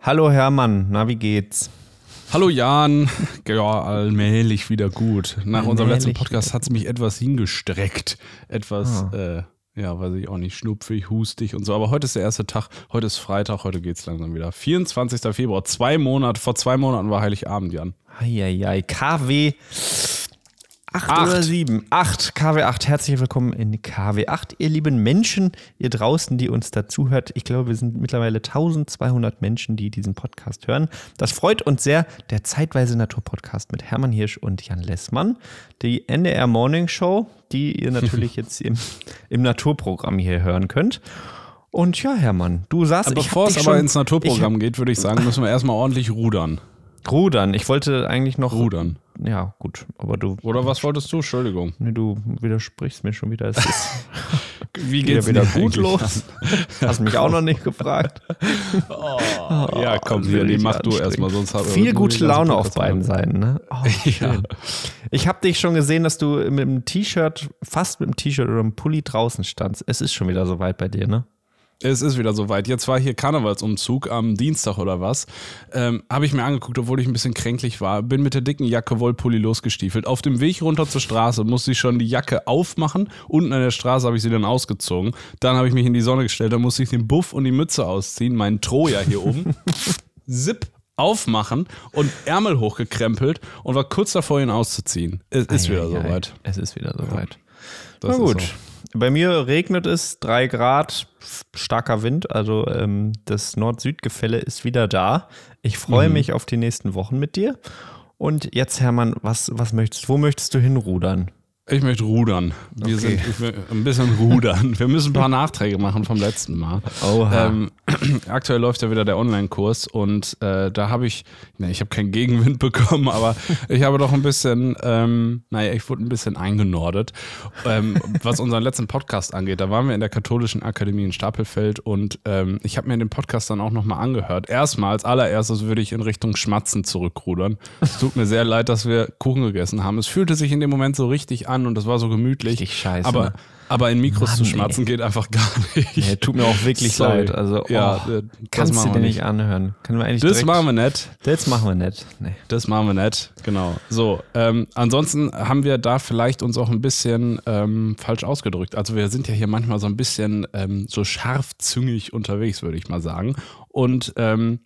Hallo Hermann, na wie geht's? Hallo Jan, ja, allmählich wieder gut. Nach unserem letzten Allmählich Podcast hat es mich etwas hingestreckt. Etwas, Ah. äh, ja, weiß ich auch nicht, schnupfig, hustig und so. Aber heute ist der erste Tag, heute ist Freitag, heute geht's langsam wieder. 24. Februar, zwei Monate, vor zwei Monaten war Heiligabend, Jan. Eieiei, KW 8 Acht. oder 7? 8, KW 8. Herzlich willkommen in KW 8, ihr lieben Menschen, ihr draußen, die uns dazuhört. Ich glaube, wir sind mittlerweile 1200 Menschen, die diesen Podcast hören. Das freut uns sehr. Der Zeitweise Natur-Podcast mit Hermann Hirsch und Jan Lessmann. Die NDR Morning Show, die ihr natürlich jetzt im, im Naturprogramm hier hören könnt. Und ja, Hermann, du sagst, Aber ich hab bevor es aber schon- ins Naturprogramm geht, würde ich sagen, müssen wir erstmal ordentlich rudern. Rudern. Ich wollte eigentlich noch. Rudern. Ja, gut. Aber du. Oder was wolltest du? Entschuldigung. Nee, du widersprichst mir schon wieder. Wie wieder, wieder dir gut los. Hast mich auch noch nicht gefragt. Ja, komm, will die mach du erstmal, sonst hat Viel gute Laune auf beiden. Seiten. Ne? Oh, Ja. Ich habe dich schon gesehen, dass du mit dem T-Shirt, fast mit dem T-Shirt oder einem Pulli draußen standst. Es ist schon wieder soweit bei dir, ne? Es ist wieder soweit. Jetzt war hier Karnevalsumzug am Dienstag oder was. Ähm, Habe ich mir angeguckt, obwohl ich ein bisschen kränklich war. Bin mit der dicken Jacke Wollpulli losgestiefelt. Auf dem Weg runter zur Straße musste ich schon die Jacke aufmachen. Unten an der Straße habe ich sie dann ausgezogen. Dann habe ich mich in die Sonne gestellt. Dann musste ich den Buff und die Mütze ausziehen. Meinen Troja hier oben. Zip aufmachen und Ärmel hochgekrempelt und war kurz davor, ihn auszuziehen. Es ist wieder soweit. Es ist wieder soweit. Das Na ist gut. so. Bei mir regnet es, drei Grad, starker Wind, also ähm, das Nord-Süd-Gefälle ist wieder da. Ich Mhm. freue mich auf die nächsten Wochen mit dir. Und jetzt, Hermann, was, was möchtest, wo möchtest du hinrudern? Ich möchte rudern. Wir Okay. sind ein bisschen rudern. Wir müssen ein paar Nachträge machen vom letzten Mal. Oha. Ähm, aktuell läuft ja wieder der Online-Kurs und äh, da habe ich, ne, ich habe keinen Gegenwind bekommen, aber ich habe doch ein bisschen, ähm, naja, ich wurde ein bisschen eingenordet, ähm, was unseren letzten Podcast angeht. Da waren wir in der Katholischen Akademie in Stapelfeld und ähm, ich habe mir den Podcast dann auch nochmal angehört. Erstmal, als allererstes würde ich in Richtung Schmatzen zurückrudern. Es tut mir sehr leid, dass wir Kuchen gegessen haben. Es fühlte sich in dem Moment so richtig an und das war so gemütlich. Richtig scheiße, Aber, ne? aber in Mikros Mann, zu ey. schmatzen geht einfach gar nicht. Nee, tut mir auch wirklich Sorry. leid. Also, oh, Ja, das kannst machen du dir nicht anhören. Können wir eigentlich Das machen wir nicht. Das machen wir nicht. Nee. Das machen wir nicht, genau. So, ähm, ansonsten haben wir da vielleicht uns auch ein bisschen ähm, falsch ausgedrückt. Also wir sind ja hier manchmal so ein bisschen ähm, so scharfzüngig unterwegs, würde ich mal sagen. Und ähm,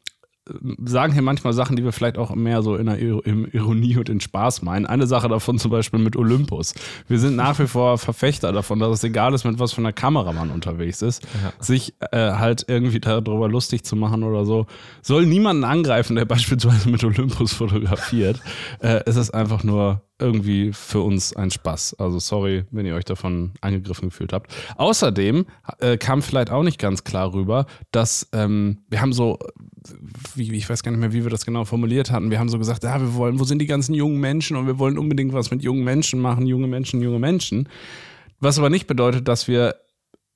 sagen hier manchmal Sachen, die wir vielleicht auch mehr so in der Ironie und in Spaß meinen. Eine Sache davon zum Beispiel mit Olympus. Wir sind nach wie vor Verfechter davon, dass es egal ist, mit was für einer Kamera man unterwegs ist, sich äh, halt irgendwie darüber lustig zu machen oder so. Soll niemanden angreifen, der beispielsweise mit Olympus fotografiert. äh, es ist einfach nur irgendwie für uns ein Spaß. Also sorry, wenn ihr euch davon angegriffen gefühlt habt. Außerdem äh, kam vielleicht auch nicht ganz klar rüber, dass ähm, wir haben so, wie, ich weiß gar nicht mehr, wie wir das genau formuliert hatten. Wir haben so gesagt, ja, wir wollen, wo sind die ganzen jungen Menschen und wir wollen unbedingt was mit jungen Menschen machen, junge Menschen, junge Menschen. Was aber nicht bedeutet, dass wir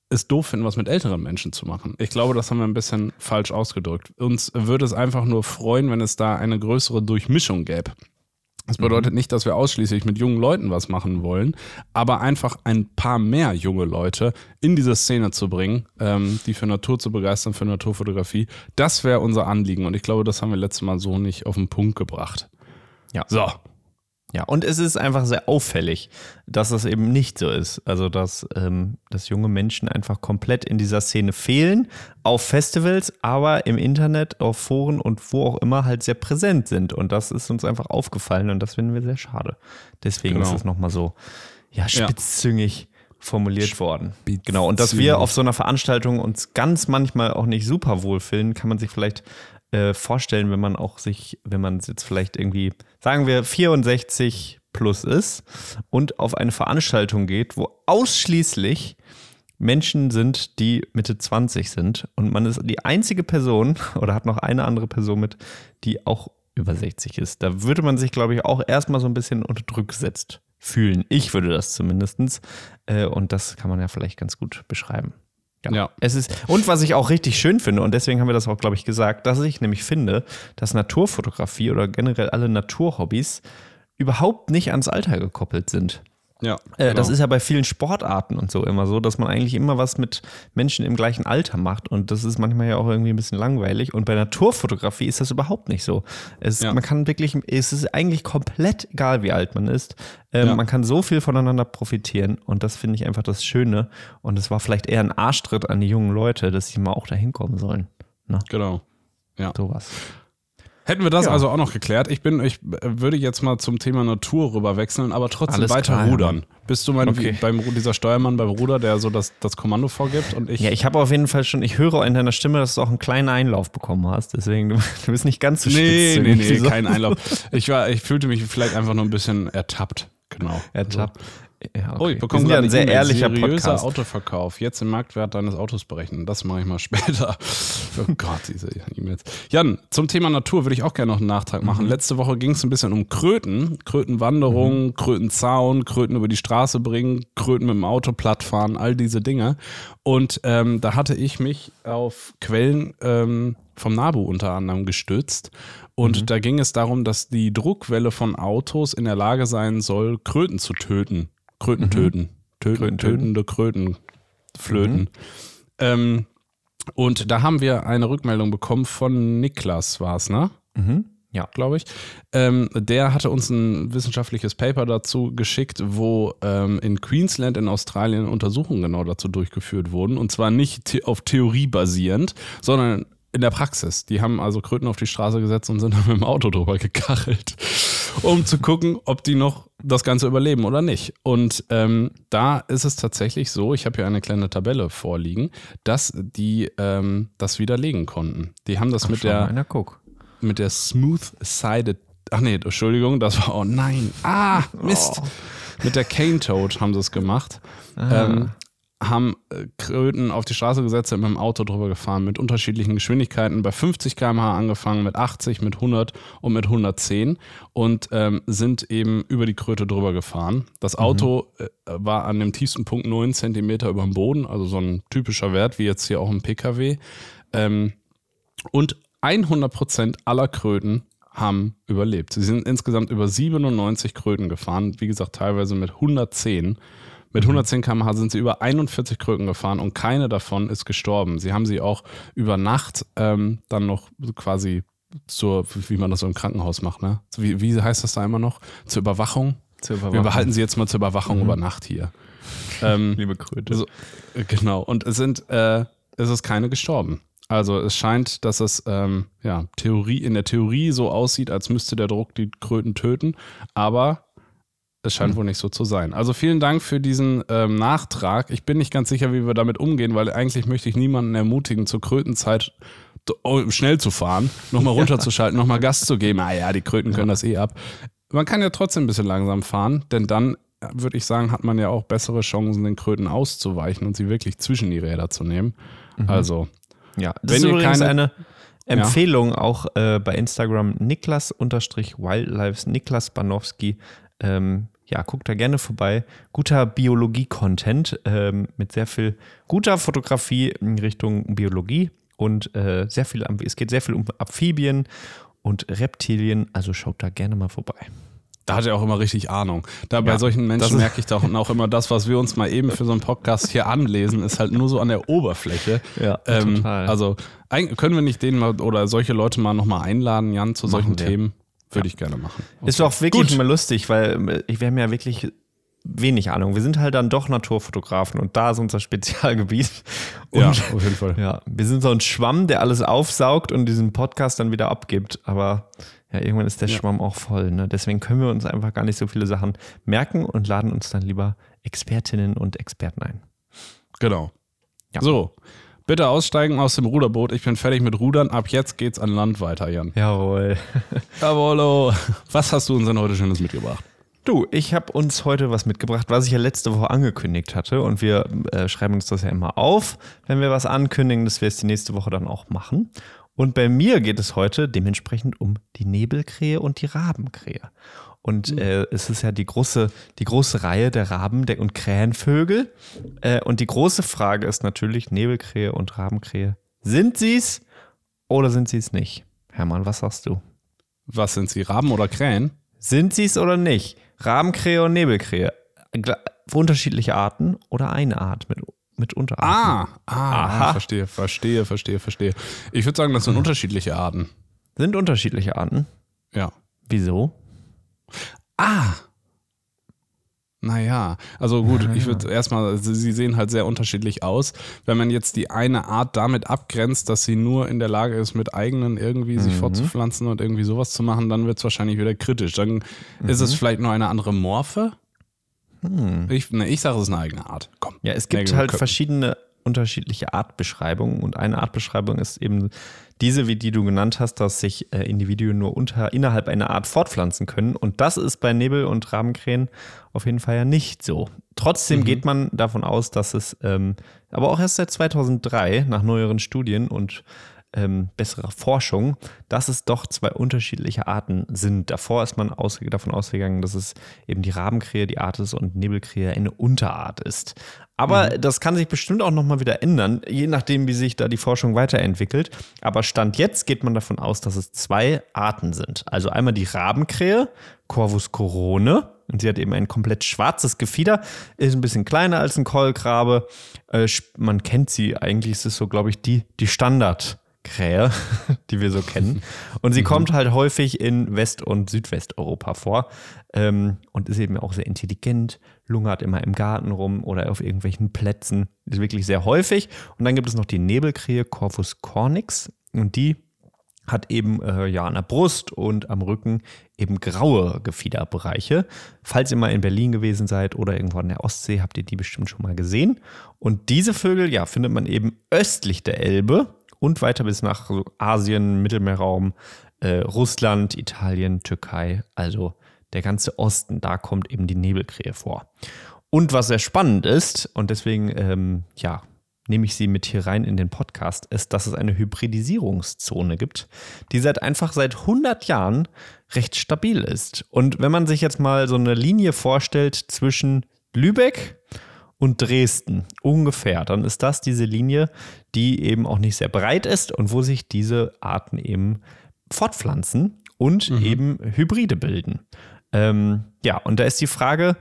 es doof finden, was mit älteren Menschen zu machen. Ich glaube, das haben wir ein bisschen falsch ausgedrückt. Uns würde es einfach nur freuen, wenn es da eine größere Durchmischung gäbe. Das bedeutet nicht, dass wir ausschließlich mit jungen Leuten was machen wollen, aber einfach ein paar mehr junge Leute in diese Szene zu bringen, ähm, die für Natur zu begeistern, für Naturfotografie. Das wäre unser Anliegen und ich glaube, das haben wir letztes Mal so nicht auf den Punkt gebracht. Ja. So, Ja, und es ist einfach sehr auffällig, dass das eben nicht so ist. Also, dass, ähm, dass junge Menschen einfach komplett in dieser Szene fehlen, auf Festivals, aber im Internet, auf Foren und wo auch immer halt sehr präsent sind. Und das ist uns einfach aufgefallen und das finden wir sehr schade. Deswegen Genau. ist es nochmal so, ja, spitzzüngig formuliert worden. Genau, und dass wir auf so einer Veranstaltung uns ganz manchmal auch nicht super wohlfühlen, kann man sich vielleicht äh, vorstellen, wenn man auch sich, wenn man jetzt vielleicht irgendwie, sagen wir, 64 plus ist und auf eine Veranstaltung geht, wo ausschließlich Menschen sind, die Mitte 20 sind und man ist die einzige Person oder hat noch eine andere Person mit, die auch über 60 ist. Da würde man sich, glaube ich, auch erstmal so ein bisschen unter Druck gesetzt fühlen. Ich würde das zumindestens Äh, und das kann man ja vielleicht ganz gut beschreiben. Ja. Es ist, und was ich auch richtig schön finde, und deswegen haben wir das auch, glaube ich, gesagt, dass ich nämlich finde, dass Naturfotografie oder generell alle Naturhobbys überhaupt nicht ans Alter gekoppelt sind. Ja, Äh, Das genau. ist ja bei vielen Sportarten und so immer so, dass man eigentlich immer was mit Menschen im gleichen Alter macht. Und das ist manchmal ja auch irgendwie ein bisschen langweilig. Und bei Naturfotografie ist das überhaupt nicht so. Es, Ja. Man kann wirklich, es ist eigentlich komplett egal, wie alt man ist. Ähm, Ja. Man kann so viel voneinander profitieren. Und das finde ich einfach das Schöne. Und es war vielleicht eher ein Arschtritt an die jungen Leute, dass sie mal auch dahin kommen sollen. Na, Genau. Ja. sowas. Hätten wir das Ja. also auch noch geklärt. Ich bin, ich äh, würde jetzt mal zum Thema Natur rüber wechseln, aber trotzdem Alles weiter klar, rudern. Bist du mein, Okay. beim dieser Steuermann beim Ruder, der so das, das Kommando vorgibt und ich. Ja, ich habe auf jeden Fall schon, ich höre in deiner Stimme, dass du auch einen kleinen Einlauf bekommen hast. Deswegen, du, du bist nicht ganz so nee, spitz nee, nee, so. kein Einlauf. Ich war, ich fühlte mich vielleicht einfach nur ein bisschen ertappt. Genau. Ertappt. Ja, okay. Oh, ich Wir bekomme gerade ein sehr ehrlicher Seriöser Podcast. Autoverkauf. Jetzt den Marktwert deines Autos berechnen. Das mache ich mal später. Oh Gott, diese E-Mails. Jan, zum Thema Natur würde ich auch gerne noch einen Nachtrag machen. Mhm. Letzte Woche ging es ein bisschen um Kröten. Krötenwanderung, Krötenzaun, Kröten über die Straße bringen, Kröten mit dem Auto plattfahren, all diese Dinge. Und ähm, da hatte ich mich auf Quellen ähm, vom NABU unter anderem gestützt. Und Mhm. da ging es darum, dass die Druckwelle von Autos in der Lage sein soll, Kröten zu töten. Kröten töten. Töten, Kröten töten. tötende Kröten. Flöten. Ähm, und da haben wir eine Rückmeldung bekommen von Niklas, war es, ne? Mhm. Ja. glaube ich. Ähm, der hatte uns ein wissenschaftliches Paper dazu geschickt, wo ähm, in Queensland in Australien Untersuchungen genau dazu durchgeführt wurden. Und zwar nicht the auf Theorie basierend, sondern in der Praxis. Die haben also Kröten auf die Straße gesetzt und sind dann mit dem Auto drüber gekachelt, um zu gucken, ob die noch das Ganze überleben oder nicht. Und ähm, da ist es tatsächlich so, ich habe hier eine kleine Tabelle vorliegen, dass die ähm, das widerlegen konnten. Die haben das mit Schau der mal mit der Smooth-Sided. Ach nee, Entschuldigung, das war. Oh nein. Ah, Mist. Mit der Cane Toad haben sie es gemacht. Ähm, haben äh, Kröten auf die Straße gesetzt, sind mit dem Auto drüber gefahren, mit unterschiedlichen Geschwindigkeiten, bei 50 km/h angefangen, mit 80, mit 100 und mit 110 und ähm, sind eben über die Kröte drüber gefahren. Das Auto äh, war an dem tiefsten Punkt 9 cm über dem Boden, also so ein typischer Wert, wie jetzt hier auch im PKW. Ähm, und 100% aller Kröten haben überlebt. Sie sind insgesamt über 97 Kröten gefahren, wie gesagt, teilweise mit 110. Mit 110 km/h sind sie über 41 Kröten gefahren und keine davon ist gestorben. Sie haben sie auch über Nacht ähm, dann noch quasi zur, wie man das so im Krankenhaus macht, ne? Wie, wie heißt das da immer noch? Zur Überwachung? Zur Wir behalten sie jetzt mal zur Überwachung über Nacht hier. Ähm, Liebe Kröte. so, äh, genau. Und es sind, äh, es ist keine gestorben. Also es scheint, dass es ähm, ja, Theorie, in der Theorie so aussieht, als müsste der Druck die Kröten töten, aber es scheint wohl nicht so zu sein. Also vielen Dank für diesen ähm, Nachtrag. Ich bin nicht ganz sicher, wie wir damit umgehen, weil eigentlich möchte ich niemanden ermutigen, zur Krötenzeit oh, schnell zu fahren, nochmal runterzuschalten, nochmal Gas zu geben. Ah ja, die Kröten können das eh ab. Man kann ja trotzdem ein bisschen langsam fahren, denn dann äh, würde ich sagen, hat man ja auch bessere Chancen, den Kröten auszuweichen und sie wirklich zwischen die Räder zu nehmen. Also, Ja, das Wenn ist ihr übrigens keine- eine Empfehlung auch äh, bei Instagram Niklas-Wildlives, Niklas Banowski. Ähm, ja, guckt da gerne vorbei. Guter Biologie-Content ähm, mit sehr viel guter Fotografie in Richtung Biologie und äh, sehr viel, es geht sehr viel um Amphibien und Reptilien, also schaut da gerne mal vorbei. da hat er auch immer richtig Ahnung. Da bei Ja, solchen das Menschen merke ich doch auch immer, das, was wir uns mal eben für so einen Podcast hier anlesen, ist halt nur so an der Oberfläche. Ja, Ähm, total. Also können wir nicht den mal oder solche Leute mal nochmal einladen, Jan, zu solchen. Themen? Würde ich gerne machen. Ist doch wirklich Gut. immer lustig, weil äh, wir haben ja wirklich wenig Ahnung. Wir sind halt dann doch Naturfotografen und da ist unser Spezialgebiet. Und Ja, auf jeden Fall. Ja, wir sind so ein Schwamm, der alles aufsaugt und diesen Podcast dann wieder abgibt. Aber ja, irgendwann ist der Schwamm auch voll. Ne? Deswegen können wir uns einfach gar nicht so viele Sachen merken und laden uns dann lieber Expertinnen und Experten ein. Genau. Ja. So, bitte aussteigen aus dem Ruderboot. Ich bin fertig mit Rudern. Ab jetzt geht's an Land weiter, Jan. Jawohl. Jawollo. Was hast du uns denn heute Schönes mitgebracht? Du, ich habe uns heute was mitgebracht, was ich ja letzte Woche angekündigt hatte. Und wir äh, schreiben uns das ja immer auf, wenn wir was ankündigen, dass wir es die nächste Woche dann auch machen. Und bei mir geht es heute dementsprechend um die Nebelkrähe und die Rabenkrähe. Und äh, es ist ja die große, die große Reihe der Raben und Krähenvögel. Äh, und die große Frage ist natürlich, Nebelkrähe und Rabenkrähe, sind sie es oder sind sie es nicht? Hermann, was sagst du? Was sind sie, Raben oder Krähen? Sind sie es oder nicht? Rabenkrähe und Nebelkrähe. Unterschiedliche Arten oder eine Art mit, mit Unterarten. Ah, ah, Aha. verstehe, verstehe, verstehe, verstehe. Ich würde sagen, das sind unterschiedliche Arten. Sind unterschiedliche Arten. Ja. Wieso? Ah. Naja, also gut, ich würde erstmal, sie sie sehen halt sehr unterschiedlich aus. Wenn man jetzt die eine Art damit abgrenzt, dass sie nur in der Lage ist, mit eigenen irgendwie sich fortzupflanzen und irgendwie sowas zu machen, dann wird es wahrscheinlich wieder kritisch. Dann ist es vielleicht nur eine andere Morphe. Ich, ne, ich sage, es ist eine eigene Art. Komm. Ja, es gibt halt Köpfen. verschiedene unterschiedliche Artbeschreibungen. Und eine Artbeschreibung ist eben diese, wie die du genannt hast, dass sich äh, Individuen nur unter, innerhalb einer Art fortpflanzen können. Und das ist bei Nebel- und Rabenkrähen auf jeden Fall ja nicht so. Trotzdem geht man davon aus, dass es, ähm, aber auch erst seit 2003 nach neueren Studien und ähm, besserer Forschung, dass es doch zwei unterschiedliche Arten sind. Davor ist man ausge davon ausgegangen, dass es eben die Rabenkrähe die Art ist und Nebelkrähe eine Unterart ist. Aber das kann sich bestimmt auch nochmal wieder ändern, je nachdem, wie sich da die Forschung weiterentwickelt. Aber Stand jetzt geht man davon aus, dass es zwei Arten sind. Also einmal die Rabenkrähe, Corvus corone, und sie hat eben ein komplett schwarzes Gefieder, ist ein bisschen kleiner als ein Keulgrabe. Äh, man kennt sie, eigentlich ist es so, glaube ich, die, die Standardkrähe, die wir so kennen. Und sie kommt halt häufig in West- und Südwesteuropa vor ähm, und ist eben auch sehr intelligent, lungert immer im Garten rum oder auf irgendwelchen Plätzen. Ist wirklich sehr häufig. Und dann gibt es noch die Nebelkrähe Corvus cornix und die hat eben äh, ja an der Brust und am Rücken eben graue Gefiederbereiche. Falls ihr mal in Berlin gewesen seid oder irgendwo an der Ostsee, habt ihr die bestimmt schon mal gesehen. Und diese Vögel, ja, findet man eben östlich der Elbe und weiter bis nach Asien, Mittelmeerraum, äh, Russland, Italien, Türkei, also der ganze Osten, da kommt eben die Nebelkrähe vor. Und was sehr spannend ist, und deswegen, ähm, ja, nehme ich sie mit hier rein in den Podcast, ist, dass es eine Hybridisierungszone gibt, die seit einfach seit 100 Jahren recht stabil ist. Und wenn man sich jetzt mal so eine Linie vorstellt zwischen Lübeck und Dresden ungefähr, dann ist das diese Linie, die eben auch nicht sehr breit ist und wo sich diese Arten eben fortpflanzen und eben Hybride bilden. Ähm, ja, und da ist die Frage,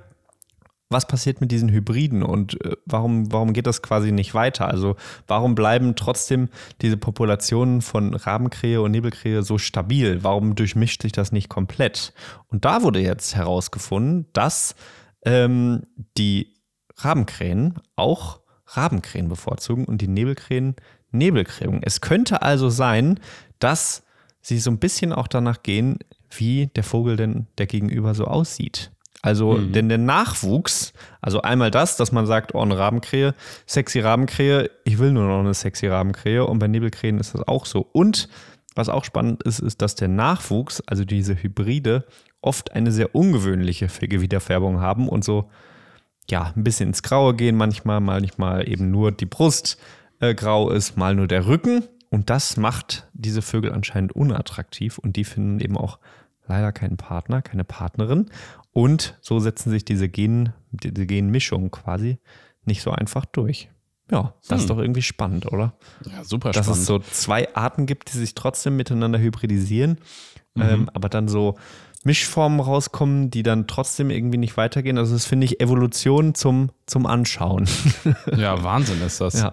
was passiert mit diesen Hybriden und äh, warum, warum geht das quasi nicht weiter? Also warum bleiben trotzdem diese Populationen von Rabenkrähe und Nebelkrähe so stabil? Warum durchmischt sich das nicht komplett? Und da wurde jetzt herausgefunden, dass ähm, die Rabenkrähen auch Rabenkrähen bevorzugen und die Nebelkrähen Nebelkrähen. Es könnte also sein, dass sie so ein bisschen auch danach gehen, wie der Vogel denn der Gegenüber so aussieht. Also, denn der Nachwuchs, also einmal das, dass man sagt, oh, eine Rabenkrähe, sexy Rabenkrähe, ich will nur noch eine sexy Rabenkrähe und bei Nebelkrähen ist das auch so. Und was auch spannend ist, ist, dass der Nachwuchs, also diese Hybride, oft eine sehr ungewöhnliche Wiederfärbung haben und so, ja, ein bisschen ins Graue gehen manchmal, manchmal eben nur die Brust äh, grau ist, mal nur der Rücken. Und das macht diese Vögel anscheinend unattraktiv und die finden eben auch leider keinen Partner, keine Partnerin. Und so setzen sich diese, Gen, diese Genmischungen quasi nicht so einfach durch. Ja, das ist doch irgendwie spannend, oder? Ja, super Dass spannend. es so zwei Arten gibt, die sich trotzdem miteinander hybridisieren, ähm, aber dann so Mischformen rauskommen, die dann trotzdem irgendwie nicht weitergehen. Also das finde ich Evolution zum, zum Anschauen. ja, Wahnsinn ist das. ja.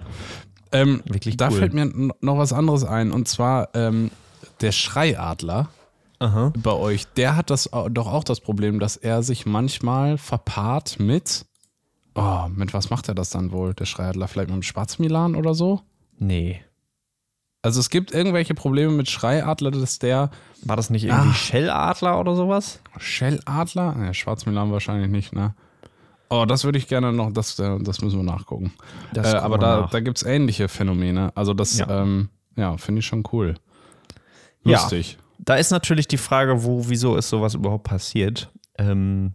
Ähm, Wirklich da cool. fällt mir noch was anderes ein und zwar ähm, der Schreiadler Aha. bei euch, der hat das doch auch das Problem, dass er sich manchmal verpaart mit. Oh, mit was macht er das dann wohl, der Schreiadler? Vielleicht mit dem Schwarzmilan oder so? Nee. Also es gibt irgendwelche Probleme mit Schreiadler, dass der War das nicht irgendwie Ah. Schelladler oder sowas? Schelladler? Ne, Schwarzmilan wahrscheinlich nicht, ne? Oh, das würde ich gerne noch, das, äh, das müssen wir nachgucken. Äh, aber da, nach. da gibt es ähnliche Phänomene. Also das, Ja. ja, ähm, ja finde ich schon cool. Ja. Lustig. Da ist natürlich die Frage, wo, wieso ist sowas überhaupt passiert? Ähm,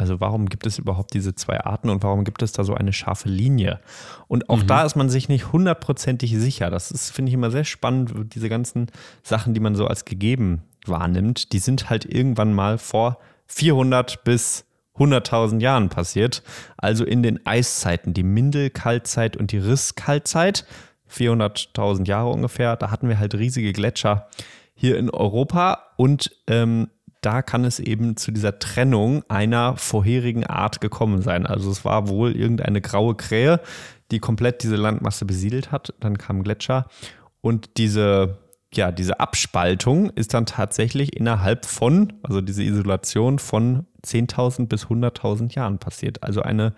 also warum gibt es überhaupt diese zwei Arten und warum gibt es da so eine scharfe Linie? Und auch da ist man sich nicht hundertprozentig sicher. Das ist, finde ich, immer sehr spannend, diese ganzen Sachen, die man so als gegeben wahrnimmt, die sind halt irgendwann mal vor 400 bis 100.000 Jahren passiert. Also in den Eiszeiten, die Mindel-Kaltzeit und die Riss-Kaltzeit, 400.000 Jahre ungefähr, da hatten wir halt riesige Gletscher hier in Europa und ähm, da kann es eben zu dieser Trennung einer vorherigen Art gekommen sein. Also es war wohl irgendeine graue Krähe, die komplett diese Landmasse besiedelt hat. Dann kam Gletscher und diese, ja, diese Abspaltung ist dann tatsächlich innerhalb von, also diese Isolation von 10.000 bis 100.000 Jahren passiert. Also eine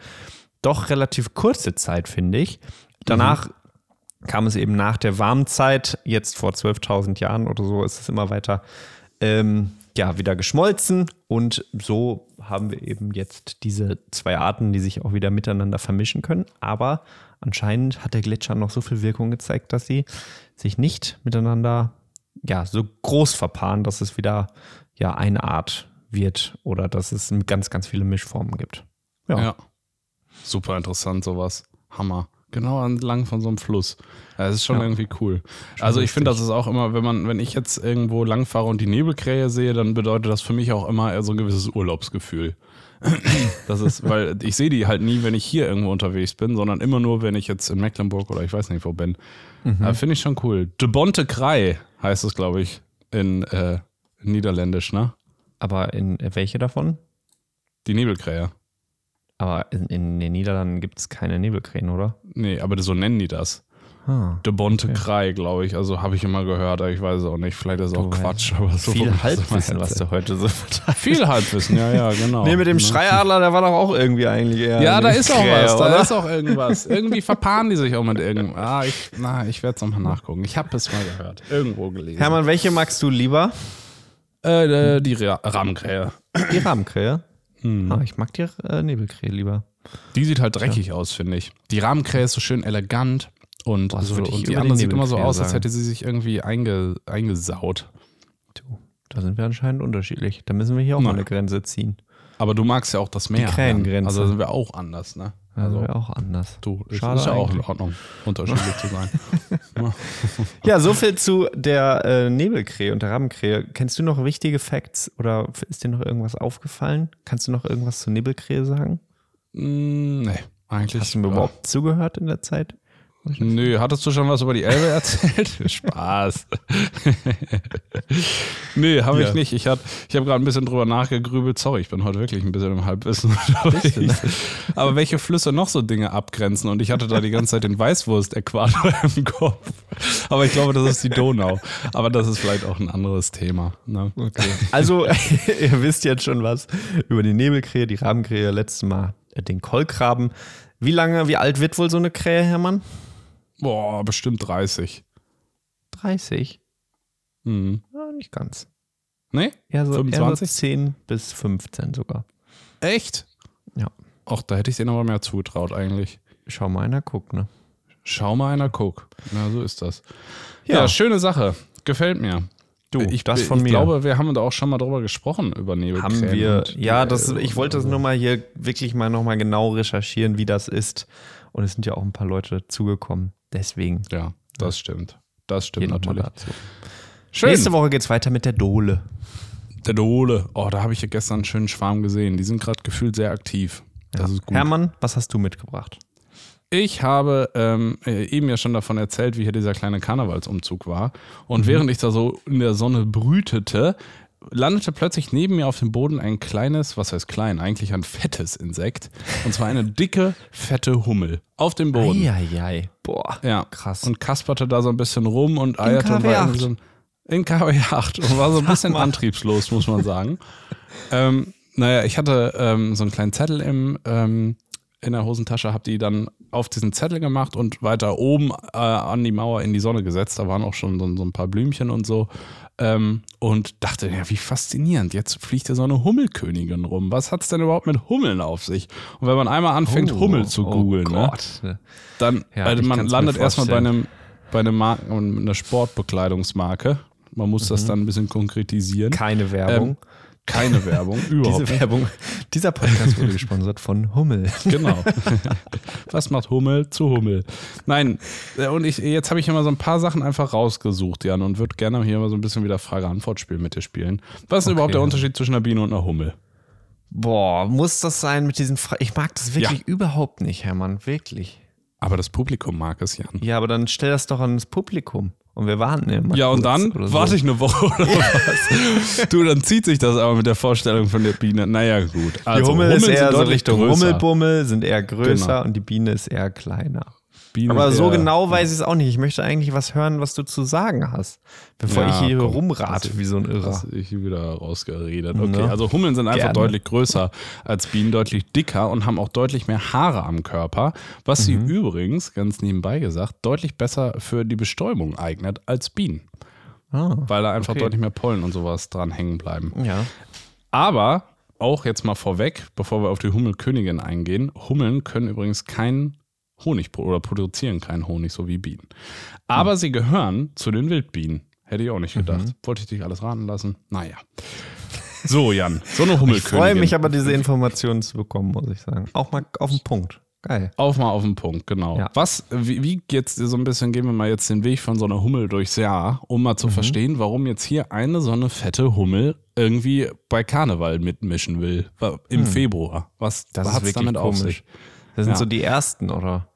doch relativ kurze Zeit, finde ich. Danach mhm. kam es eben nach der Warmzeit, jetzt vor 12.000 Jahren oder so ist es immer weiter ähm, ja, wieder geschmolzen und so haben wir eben jetzt diese zwei Arten, die sich auch wieder miteinander vermischen können. Aber anscheinend hat der Gletscher noch so viel Wirkung gezeigt, dass sie sich nicht miteinander ja, so groß verpaaren, dass es wieder ja eine Art wird oder dass es ganz, ganz viele Mischformen gibt. Ja. ja. Super interessant, sowas. Hammer. Genau entlang von so einem Fluss. Das ist schon ja. irgendwie cool. Schon also ich finde, das ist auch immer, wenn man, wenn ich jetzt irgendwo langfahre und die Nebelkrähe sehe, dann bedeutet das für mich auch immer so ein gewisses Urlaubsgefühl. das ist, weil ich sehe die halt nie, wenn ich hier irgendwo unterwegs bin, sondern immer nur, wenn ich jetzt in Mecklenburg oder ich weiß nicht wo bin. Mhm. Finde ich schon cool. De Bonte Krei heißt es, glaube ich, in, äh, in Niederländisch, ne? Aber in welche davon? Die Nebelkrähe. Aber in, in den Niederlanden gibt es keine Nebelkrähen, oder? Nee, aber so nennen die das. Ah, De Bonte okay. Krei, glaube ich. Also habe ich immer gehört, aber ich weiß es auch nicht. Vielleicht ist es auch du, Quatsch. Aber so viel Halbwissen, was du heute so verteilst. Viel Halbwissen, ja, ja, genau. Nee, mit dem Schreiadler, der war doch auch irgendwie eigentlich eher. Ja, da ist auch was, oder? da ist auch irgendwas. Irgendwie verpaaren die sich auch mit irgendwas. Ah, ich, ich werde es nochmal nachgucken. Ich habe es mal gehört. Irgendwo gelesen. Hermann, welche magst du lieber? Äh, die Rahmenkrähe. Die Rahmenkrähe? Hm. Ah, ich mag die äh, Nebelkrähe lieber. Die sieht halt dreckig ja. aus, finde ich. Die Rahmenkrähe ist so schön elegant und, Boah, so, und die andere sieht immer so aus, als hätte sie sich irgendwie einge, eingesaut. Du, da sind wir anscheinend unterschiedlich. Da müssen wir hier auch mal eine Grenze ziehen. Aber du magst ja auch das Meer. Die Krähengrenze. Also sind wir auch anders, ne? Also ja, auch anders. Du, Schade ist ja auch in Ordnung, unterschiedlich zu sein. ja, so viel zu der äh, Nebelkrähe und der Rabenkrähe. Kennst du noch wichtige Facts oder ist dir noch irgendwas aufgefallen? Kannst du noch irgendwas zur Nebelkrähe sagen? Mm, nee, eigentlich. Hast du mir überhaupt zugehört in der Zeit? Nö, hattest du schon was über die Elbe erzählt? Spaß. Nö, habe ja. ich nicht. Ich, ich habe gerade ein bisschen drüber nachgegrübelt. Sorry, ich bin heute wirklich ein bisschen im Halbwissen unterwegs. Aber welche Flüsse noch so Dinge abgrenzen? Und ich hatte da die ganze Zeit den Weißwurst-Äquator im Kopf. Aber ich glaube, das ist die Donau. Aber das ist vielleicht auch ein anderes Thema. Ne? Okay. Also, ihr wisst jetzt schon was über die Nebelkrähe, die Rabenkrähe, letztes Mal den Kolkraben. Wie lange, wie alt wird wohl so eine Krähe, Hermann? Boah, bestimmt 30. 30? Hm. Ja, nicht ganz. Nee? Eher so, 25? Eher so 10 bis 15 sogar. Echt? Ja. Ach, da hätte ich denen aber mehr zugetraut eigentlich. Schau mal einer guck, ne? Schau mal einer guck. Na, so ist das. Ja, ja schöne Sache. Gefällt mir. Du, ich, das von ich mir. Ich glaube, wir haben da auch schon mal drüber gesprochen, über Nebelkrähen. Haben wir. Ja, das, ich wollte das nur mal hier wirklich mal nochmal genau recherchieren, wie das ist. Und es sind ja auch ein paar Leute zugekommen. Deswegen. Ja, das stimmt. Das stimmt natürlich. Schön. Nächste Woche geht es weiter mit der Dole. Der Dole. Oh, da habe ich ja gestern einen schönen Schwarm gesehen. Die sind gerade gefühlt sehr aktiv. Das ja. ist gut. Hermann, was hast du mitgebracht? Ich habe ähm, äh, eben ja schon davon erzählt, wie hier dieser kleine Karnevalsumzug war. Und mhm. während ich da so in der Sonne brütete, landete plötzlich neben mir auf dem Boden ein kleines, was heißt klein, eigentlich ein fettes Insekt. Und zwar eine dicke, fette Hummel auf dem Boden. Eieiei. Boah, ja. krass. Und kasperte da so ein bisschen rum und eierte und war so ein, in KW 8 und war so ein bisschen antriebslos, muss man sagen. ähm, naja, ich hatte ähm, so einen kleinen Zettel im, ähm, in der Hosentasche, habe die dann auf diesen Zettel gemacht und weiter oben äh, an die Mauer in die Sonne gesetzt. Da waren auch schon so, so ein paar Blümchen und so. Ähm, und dachte, ja, wie faszinierend. Jetzt fliegt ja so eine Hummelkönigin rum. Was hat es denn überhaupt mit Hummeln auf sich? Und wenn man einmal anfängt, oh, Hummel zu oh googeln, oh ne, dann ja, also man landet erstmal bei einem bei einem Mar einer Sportbekleidungsmarke. Man muss mhm. das dann ein bisschen konkretisieren. Keine Werbung. Ähm, keine Werbung, überhaupt Diese Werbung, dieser Podcast wurde gesponsert von Hummel. Genau. Was macht Hummel zu Hummel? Nein, äh, und ich, jetzt habe ich immer so ein paar Sachen einfach rausgesucht, Jan, und würde gerne hier mal so ein bisschen wieder Frage-Antwort-Spiel mit dir spielen. Was ist okay. überhaupt der Unterschied zwischen einer Biene und einer Hummel? Boah, muss das sein mit diesen Fragen? Ich mag das wirklich ja. überhaupt nicht, Hermann, wirklich. Aber das Publikum mag es, Jan. Ja, aber dann stell das doch an das Publikum. Und wir warten immer. Ja, und dann so. warte ich eine Woche oder was? du, dann zieht sich das aber mit der Vorstellung von der Biene. Naja, gut. Also, die Hummel Hummeln ist eher so Richtung größer. Hummelbummel, sind eher größer genau. und die Biene ist eher kleiner. Biene Aber so genau weiß ich es auch nicht. Ich möchte eigentlich was hören, was du zu sagen hast, bevor ja, ich hier komm, rumrate wie so ein Irrer. Hast ich wieder rausgeredet. Okay, ja. also Hummeln sind einfach Gerne. deutlich größer als Bienen, deutlich dicker und haben auch deutlich mehr Haare am Körper, was mhm. sie übrigens, ganz nebenbei gesagt, deutlich besser für die Bestäubung eignet als Bienen. Ah, weil da einfach okay. deutlich mehr Pollen und sowas dran hängen bleiben. Ja. Aber auch jetzt mal vorweg, bevor wir auf die Hummelkönigin eingehen, Hummeln können übrigens keinen Honig oder produzieren keinen Honig, so wie Bienen. Aber mhm. sie gehören zu den Wildbienen. Hätte ich auch nicht gedacht. Mhm. Wollte ich dich alles raten lassen? Naja. So, Jan, so eine Hummelkönigin. Ich freue mich aber, diese Informationen zu bekommen, muss ich sagen. Auch mal auf den Punkt. Geil. Auf mal auf den Punkt, genau. Ja. Was, wie, wie jetzt so ein bisschen, gehen wir mal jetzt den Weg von so einer Hummel durchs Jahr, um mal zu mhm. verstehen, warum jetzt hier eine so eine fette Hummel irgendwie bei Karneval mitmischen will. Im mhm. Februar. Was hat es damit komisch. auf sich? Das sind ja. so die ersten, oder?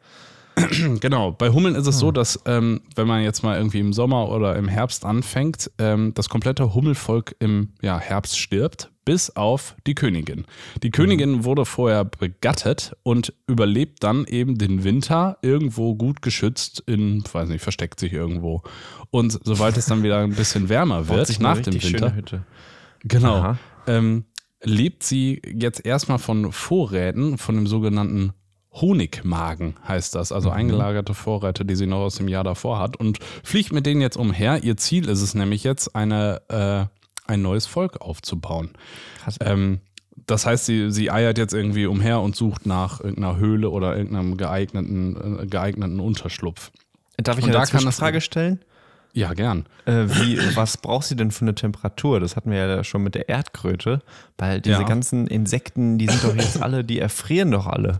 genau, bei Hummeln ist es so, hm. dass ähm, wenn man jetzt mal irgendwie im Sommer oder im Herbst anfängt, ähm, das komplette Hummelvolk im ja, Herbst stirbt, bis auf die Königin. Die Königin mhm. wurde vorher begattet und überlebt dann eben den Winter irgendwo gut geschützt in, weiß nicht, versteckt sich irgendwo. Und sobald es dann wieder ein bisschen wärmer wird, nach dem Winter, genau, ähm, lebt sie jetzt erstmal von Vorräten, von dem sogenannten Honigmagen heißt das, also mhm. eingelagerte Vorräte, die sie noch aus dem Jahr davor hat und fliegt mit denen jetzt umher. Ihr Ziel ist es nämlich jetzt, eine, äh, ein neues Volk aufzubauen. Ähm, das heißt, sie, sie eiert jetzt irgendwie umher und sucht nach irgendeiner Höhle oder irgendeinem geeigneten, äh, geeigneten Unterschlupf. Darf ich und da eine Frage stellen? Ja, gern. Äh, wie, was braucht sie denn für eine Temperatur? Das hatten wir ja schon mit der Erdkröte, weil diese ja. ganzen Insekten, die sind doch jetzt alle, die erfrieren doch alle.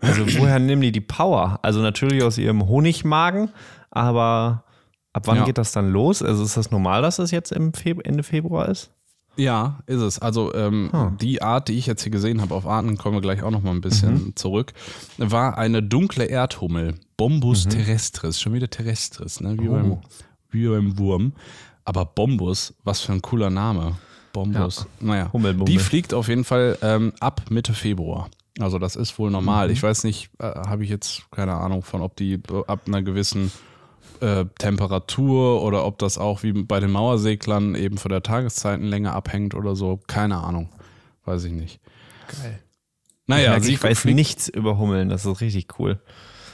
Also woher nehmen die die Power? Also natürlich aus ihrem Honigmagen, aber ab wann ja. geht das dann los? Also ist das normal, dass es jetzt im Februar, Ende Februar ist? Ja, ist es. Also ähm, hm. die Art, die ich jetzt hier gesehen habe, auf Arten kommen wir gleich auch noch mal ein bisschen mhm. zurück, war eine dunkle Erdhummel, Bombus mhm. terrestris, schon wieder terrestris, ne? wie, oh. beim, wie beim Wurm. Aber Bombus, was für ein cooler Name. Bombus. Ja. Naja, die fliegt auf jeden Fall ähm, ab Mitte Februar. Also das ist wohl normal. Mhm. Ich weiß nicht, äh, habe ich jetzt keine Ahnung von, ob die ab einer gewissen äh, Temperatur oder ob das auch wie bei den Mauerseglern eben von der Tageszeiten länger abhängt oder so. Keine Ahnung. Weiß ich nicht. Geil. Naja, ich, merke, ich weiß nichts über Hummeln. Das ist richtig cool.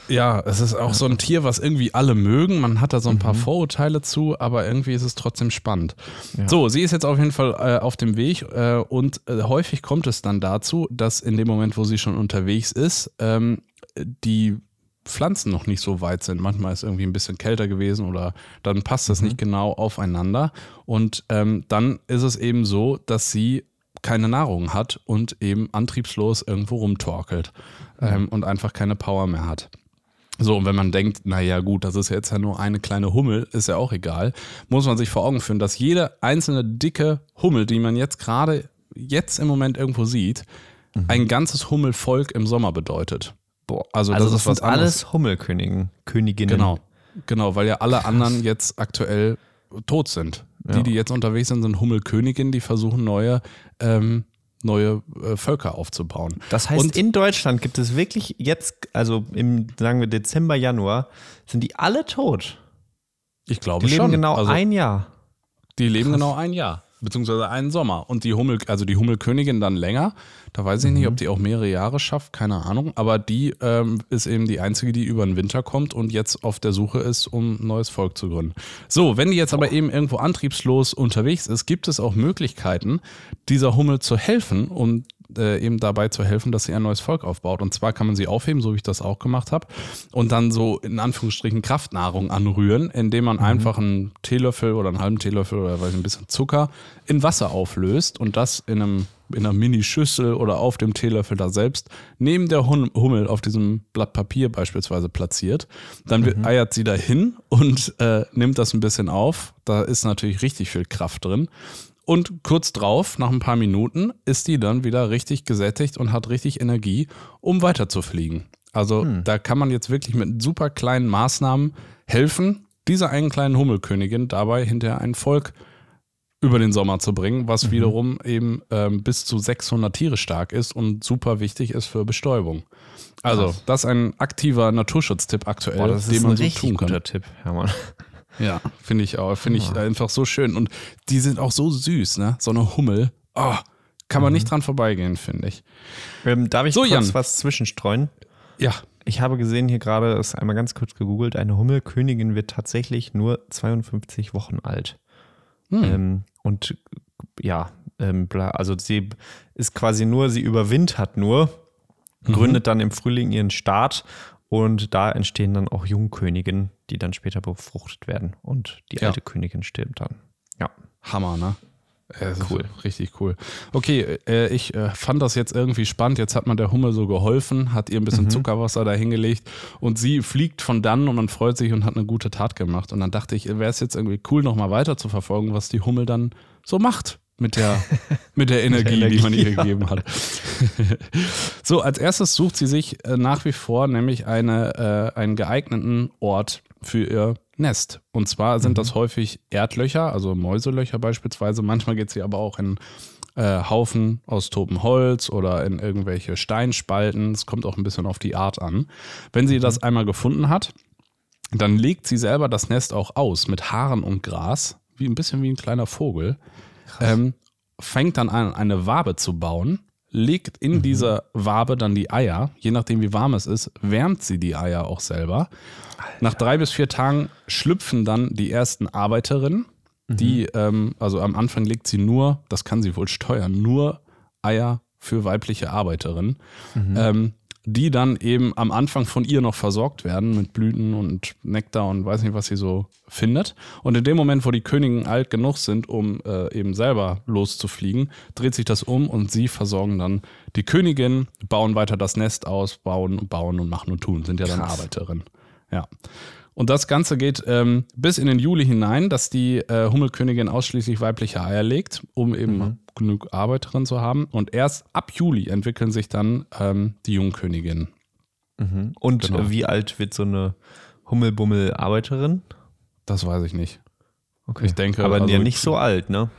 Ja, es ist auch so ein Tier, was irgendwie alle mögen. Man hat da so ein paar mhm. Vorurteile zu, aber irgendwie ist es trotzdem spannend. Ja. So, sie ist jetzt auf jeden Fall äh, auf dem Weg äh, und äh, häufig kommt es dann dazu, dass in dem Moment, wo sie schon unterwegs ist, ähm, die Pflanzen noch nicht so weit sind. Manchmal ist es irgendwie ein bisschen kälter gewesen oder dann passt das mhm. nicht genau aufeinander. Und ähm, dann ist es eben so, dass sie keine Nahrung hat und eben antriebslos irgendwo rumtorkelt mhm. ähm, und einfach keine Power mehr hat. So, und wenn man denkt, naja, gut, das ist jetzt ja nur eine kleine Hummel, ist ja auch egal, muss man sich vor Augen führen, dass jede einzelne dicke Hummel, die man jetzt gerade jetzt im Moment irgendwo sieht, mhm. ein ganzes Hummelvolk im Sommer bedeutet. Boah, also, also das, das ist was alles Hummelkönigen, Königinnen. Genau, genau, weil ja alle Krass. anderen jetzt aktuell tot sind. Ja. Die, die jetzt unterwegs sind, sind Hummelköniginnen, die versuchen neue ähm, neue äh, Völker aufzubauen. Das heißt, und in Deutschland gibt es wirklich jetzt, also im, sagen wir, Dezember, Januar, sind die alle tot. Ich glaube die schon. Die leben genau also, ein Jahr. Die leben Krass. genau ein Jahr beziehungsweise einen Sommer. Und die Hummel, also die Hummelkönigin dann länger. Da weiß ich mhm. nicht, ob die auch mehrere Jahre schafft, keine Ahnung. Aber die ähm, ist eben die einzige, die über den Winter kommt und jetzt auf der Suche ist, um ein neues Volk zu gründen. So, wenn die jetzt aber eben irgendwo antriebslos unterwegs ist, gibt es auch Möglichkeiten, dieser Hummel zu helfen, um äh, eben dabei zu helfen, dass sie ein neues Volk aufbaut. Und zwar kann man sie aufheben, so wie ich das auch gemacht habe, und dann so in Anführungsstrichen Kraftnahrung anrühren, indem man mhm. einfach einen Teelöffel oder einen halben Teelöffel oder weiß ich, ein bisschen Zucker in Wasser auflöst und das in einem in einer Mini-Schüssel oder auf dem Teelöffel da selbst neben der Hummel auf diesem Blatt Papier beispielsweise platziert. Dann mhm. eiert sie dahin und äh, nimmt das ein bisschen auf. Da ist natürlich richtig viel Kraft drin. Und kurz drauf, nach ein paar Minuten, ist die dann wieder richtig gesättigt und hat richtig Energie, um weiterzufliegen. Also hm. da kann man jetzt wirklich mit super kleinen Maßnahmen helfen, dieser einen kleinen Hummelkönigin dabei hinterher ein Volk über den Sommer zu bringen, was mhm. wiederum eben ähm, bis zu 600 Tiere stark ist und super wichtig ist für Bestäubung. Also, Krass. das ist ein aktiver Naturschutztipp aktuell, Boah, den man so tun kann. Guter Tipp, Hermann. Ja, finde ich auch. Finde ich ja. einfach so schön. Und die sind auch so süß, ne? So eine Hummel. Oh, kann man mhm. nicht dran vorbeigehen, finde ich. Ähm, darf ich so, kurz Jan. was zwischenstreuen? Ja. Ich habe gesehen hier gerade, ist einmal ganz kurz gegoogelt, eine Hummelkönigin wird tatsächlich nur 52 Wochen alt. Hm. Ähm, und ja, ähm, also sie ist quasi nur, sie überwintert nur, mhm. gründet dann im Frühling ihren Staat und da entstehen dann auch Jungköniginnen, die dann später befruchtet werden. Und die ja. alte Königin stirbt dann. Ja. Hammer, ne? Äh, cool. Richtig cool. Okay, äh, ich äh, fand das jetzt irgendwie spannend. Jetzt hat man der Hummel so geholfen, hat ihr ein bisschen mhm. Zuckerwasser da hingelegt und sie fliegt von dann und man freut sich und hat eine gute Tat gemacht. Und dann dachte ich, wäre es jetzt irgendwie cool, nochmal weiter zu verfolgen, was die Hummel dann so macht mit der, mit der Energie, Energie, die man ihr gegeben hat. so, als erstes sucht sie sich äh, nach wie vor nämlich eine, äh, einen geeigneten Ort für ihr Nest. Und zwar sind mhm. das häufig Erdlöcher, also Mäuselöcher beispielsweise. Manchmal geht sie aber auch in äh, Haufen aus topem Holz oder in irgendwelche Steinspalten. Es kommt auch ein bisschen auf die Art an. Wenn sie mhm. das einmal gefunden hat, dann legt sie selber das Nest auch aus mit Haaren und Gras, wie ein bisschen wie ein kleiner Vogel. Ähm, fängt dann an, eine Wabe zu bauen, legt in mhm. dieser Wabe dann die Eier. Je nachdem, wie warm es ist, wärmt sie die Eier auch selber. Alter. Nach drei bis vier Tagen schlüpfen dann die ersten Arbeiterinnen, mhm. die, ähm, also am Anfang legt sie nur, das kann sie wohl steuern, nur Eier für weibliche Arbeiterinnen. Mhm. Ähm, die dann eben am Anfang von ihr noch versorgt werden mit Blüten und Nektar und weiß nicht, was sie so findet. Und in dem Moment, wo die Königen alt genug sind, um äh, eben selber loszufliegen, dreht sich das um und sie versorgen dann die Königin, bauen weiter das Nest aus, bauen, bauen und machen und tun, sind ja dann Krass. Arbeiterinnen. Ja. Und das Ganze geht ähm, bis in den Juli hinein, dass die äh, Hummelkönigin ausschließlich weibliche Eier legt, um eben mhm. Genug Arbeiterinnen zu haben. Und erst ab Juli entwickeln sich dann ähm, die Jungköniginnen. Mhm. Und genau. wie alt wird so eine Hummelbummel-Arbeiterin? Das weiß ich nicht. Okay. Ich denke, aber also ja nicht so alt, ne?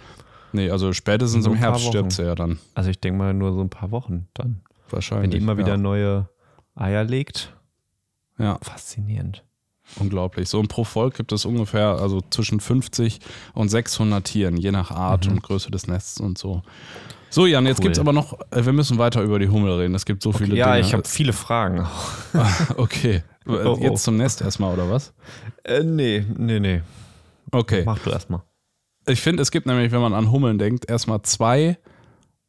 Nee, also spätestens so im Herbst stirbt sie ja dann. Also ich denke mal nur so ein paar Wochen dann. Wahrscheinlich. Wenn die immer wieder neue Eier legt. Ja. Faszinierend. Unglaublich. So ein pro Volk gibt es ungefähr also zwischen 50 und 600 Tieren, je nach Art mhm. und Größe des Nests und so. So, Jan, jetzt cool. gibt es aber noch, äh, wir müssen weiter über die Hummel reden. Es gibt so viele okay, ja, Dinge. Ja, ich habe viele Fragen. okay. Oh, oh. Jetzt zum Nest erstmal, oder was? Äh, nee, nee, nee. Okay. Mach du erstmal. Ich finde, es gibt nämlich, wenn man an Hummeln denkt, erstmal zwei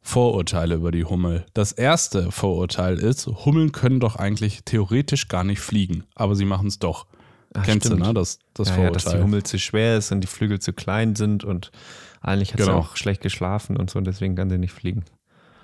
Vorurteile über die Hummel. Das erste Vorurteil ist, Hummeln können doch eigentlich theoretisch gar nicht fliegen, aber sie machen es doch. Ach, Kennst stimmt. du, ne? Das, das ja, Vorurteil. Ja, dass die Hummel zu schwer ist und die Flügel zu klein sind und eigentlich hat genau. sie auch schlecht geschlafen und so und deswegen kann sie nicht fliegen.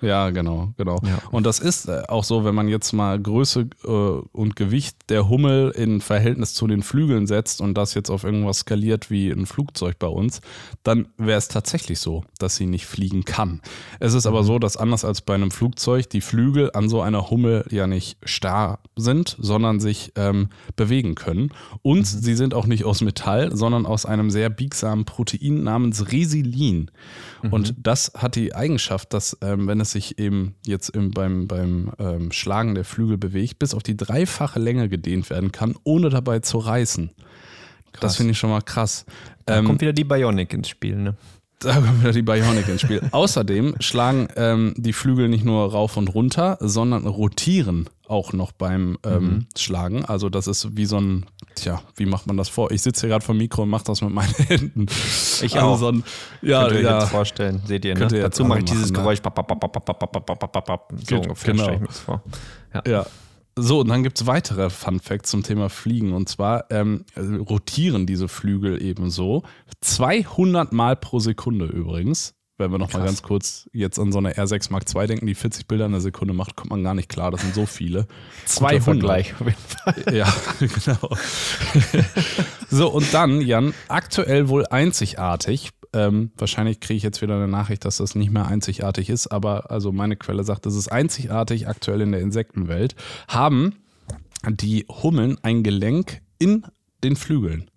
Ja, genau, genau. Ja. Und das ist äh, auch so, wenn man jetzt mal Größe äh, und Gewicht der Hummel in Verhältnis zu den Flügeln setzt und das jetzt auf irgendwas skaliert wie ein Flugzeug bei uns, dann wäre es tatsächlich so, dass sie nicht fliegen kann. Es ist aber mhm. so, dass anders als bei einem Flugzeug die Flügel an so einer Hummel ja nicht starr sind, sondern sich ähm, bewegen können. Und mhm. sie sind auch nicht aus Metall, sondern aus einem sehr biegsamen Protein namens Resilin. Mhm. Und das hat die Eigenschaft, dass ähm, wenn es sich eben jetzt im, beim, beim ähm, Schlagen der Flügel bewegt, bis auf die dreifache Länge gedehnt werden kann, ohne dabei zu reißen. Krass. Das finde ich schon mal krass. Da ähm, kommt wieder die Bionic ins Spiel, ne? Da kommt wieder die Bionic ins Spiel. Außerdem schlagen ähm, die Flügel nicht nur rauf und runter, sondern rotieren auch noch beim ähm, mhm. Schlagen. Also das ist wie so ein, tja, wie macht man das vor? Ich sitze hier gerade vor dem Mikro und mache das mit meinen Händen. Ich also auch. So ein, ja, Könnt ihr ja. jetzt vorstellen, seht ihr, ne? Ihr Dazu mache ich dieses machen, Geräusch. So ungefähr genau. vor. Ja. ja. So, und dann gibt es weitere Fun Facts zum Thema Fliegen. Und zwar ähm, rotieren diese Flügel eben so 200 Mal pro Sekunde übrigens. Wenn wir noch Krass. mal ganz kurz jetzt an so eine R6 Mark II denken, die 40 Bilder in der Sekunde macht, kommt man gar nicht klar. Das sind so viele. 200 gleich auf jeden Fall. Ja, genau. so, und dann, Jan, aktuell wohl einzigartig. Ähm, wahrscheinlich kriege ich jetzt wieder eine Nachricht, dass das nicht mehr einzigartig ist, aber also meine Quelle sagt, das ist einzigartig aktuell in der Insektenwelt. Haben die Hummeln ein Gelenk in den Flügeln.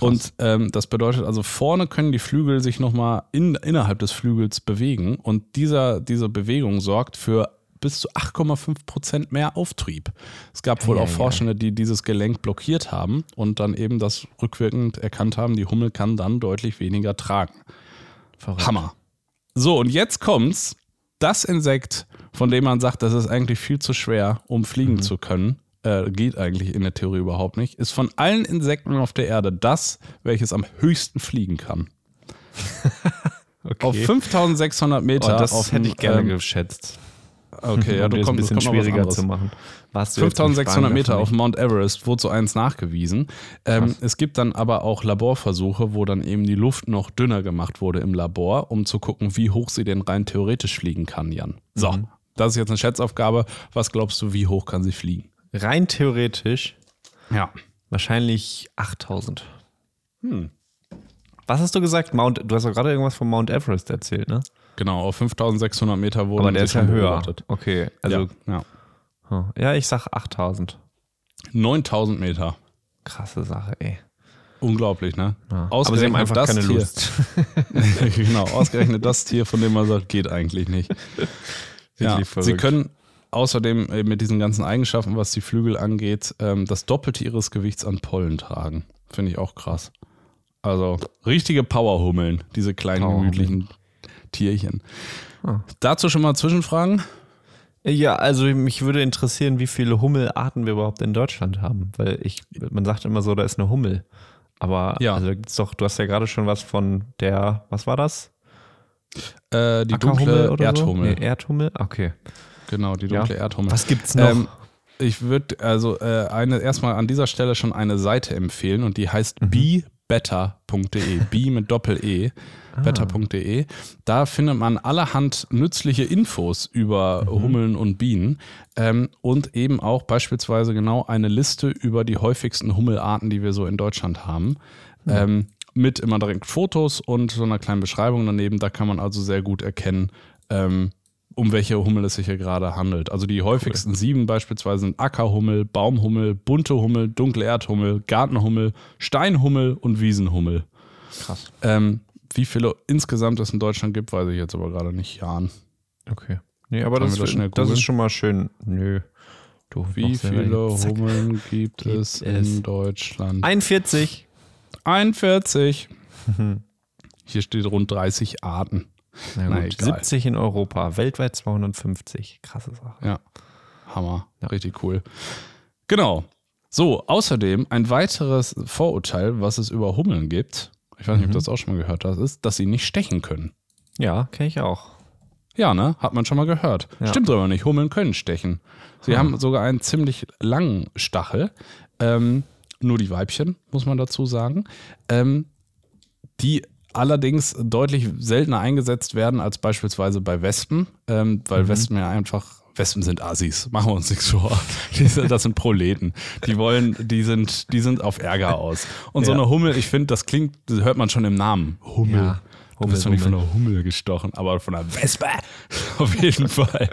Und ähm, das bedeutet also, vorne können die Flügel sich nochmal in, innerhalb des Flügels bewegen. Und dieser, diese Bewegung sorgt für bis zu 8,5 Prozent mehr Auftrieb. Es gab wohl Ja, auch ja. Forschende, die dieses Gelenk blockiert haben und dann eben das rückwirkend erkannt haben, die Hummel kann dann deutlich weniger tragen. Verrückt. Hammer. So, und jetzt kommt's. Das Insekt, von dem man sagt, das ist eigentlich viel zu schwer, um fliegen zu können, äh, geht eigentlich in der Theorie überhaupt nicht, ist von allen Insekten auf der Erde das, welches am höchsten fliegen kann. Okay. Auf 5600 oh, Meter. das auf hätte ich gerne ähm, geschätzt. Okay, ja, um du das ein kommst bisschen schwieriger zu machen. Warst du jetzt im 5600 Spanier Meter auf? Mount Everest wurde so eins nachgewiesen. Ähm, es gibt dann aber auch Laborversuche, wo dann eben die Luft noch dünner gemacht wurde im Labor, um zu gucken, wie hoch sie denn rein theoretisch fliegen kann, Jan. So, Mhm. das ist jetzt eine Schätzaufgabe. Was glaubst du, wie hoch kann sie fliegen? Rein theoretisch Ja. wahrscheinlich 8000. Hm. Was hast du gesagt? Mount, du hast doch gerade irgendwas von Mount Everest erzählt, ne? Genau, auf 5600 Meter wurde Aber der ist ja schon höher. beobachtet. Okay, also ja, ja. ja, ich sag 8000. 9000 Meter. Krasse Sache, ey. Unglaublich, ne? Ja. Aber sie haben einfach das keine Tier, Lust. genau, ausgerechnet das Tier, von dem man sagt, geht eigentlich nicht. ja, sie können außerdem äh, mit diesen ganzen Eigenschaften, was die Flügel angeht, ähm, das Doppelte ihres Gewichts an Pollen tragen. Finde ich auch krass. Also richtige Powerhummeln, diese kleinen Powerhummeln. gemütlichen Tierchen. Ah. Dazu schon mal Zwischenfragen? Ja, also mich würde interessieren, wie viele Hummelarten wir überhaupt in Deutschland haben. Weil ich, man sagt immer so, da ist eine Hummel. Aber Ja. also gibt's doch, du hast ja gerade schon was von der, was war das? Äh, die dunkle oder Erdhummel. So? Nee, Erdhummel? Okay. Genau, die dunkle Ja. Erdhummel. Was gibt's noch? Ähm, ich würde also äh, eine erstmal an dieser Stelle schon eine Seite empfehlen und die heißt Mhm. bebetter.de. Be mit Doppel-E. Ah. Better.de. Da findet man allerhand nützliche Infos über Mhm. Hummeln und Bienen ähm, und eben auch beispielsweise genau eine Liste über die häufigsten Hummelarten, die wir so in Deutschland haben. Ähm, mit immer direkt Fotos und so einer kleinen Beschreibung daneben. Da kann man also sehr gut erkennen, ähm, um welche Hummel es sich hier gerade handelt. Also die häufigsten sieben beispielsweise sind Ackerhummel, Baumhummel, bunte Hummel, dunkle Erdhummel, Gartenhummel, Steinhummel und Wiesenhummel. Krass. Ähm, wie viele insgesamt es in Deutschland gibt, weiß ich jetzt aber gerade nicht, Jan. Okay. Nee, aber das, das das ist schon mal schön. Nö. Du, Wie viele. Hummeln gibt Gibt es es. in Deutschland? 41. 41. Hier steht rund 30 Arten. Na Na, gut, egal. 70 in Europa, weltweit 250. Krasse Sache. Ja, Hammer. Richtig cool. Genau. So, außerdem ein weiteres Vorurteil, was es über Hummeln gibt, ich weiß nicht, ob du das auch schon mal gehört hast, ist, dass sie nicht stechen können. Ja, kenne ich auch. Ja, ne? Hat man schon mal gehört. Ja. Stimmt aber nicht. Hummeln können stechen. Sie haben sogar einen ziemlich langen Stachel. Ähm, nur die Weibchen, muss man dazu sagen. Ähm, die allerdings deutlich seltener eingesetzt werden als beispielsweise bei Wespen, ähm, weil Wespen ja einfach. Wespen sind Assis, machen wir uns nichts vor. Sind, das sind Proleten. Die wollen, die sind, die sind auf Ärger aus. Und so Ja. eine Hummel, ich finde, das klingt, das hört man schon im Namen. Hummel. Ja. Du bist doch nicht von Hummel. einer Hummel gestochen, aber von einer Wespe. Auf jeden Fall.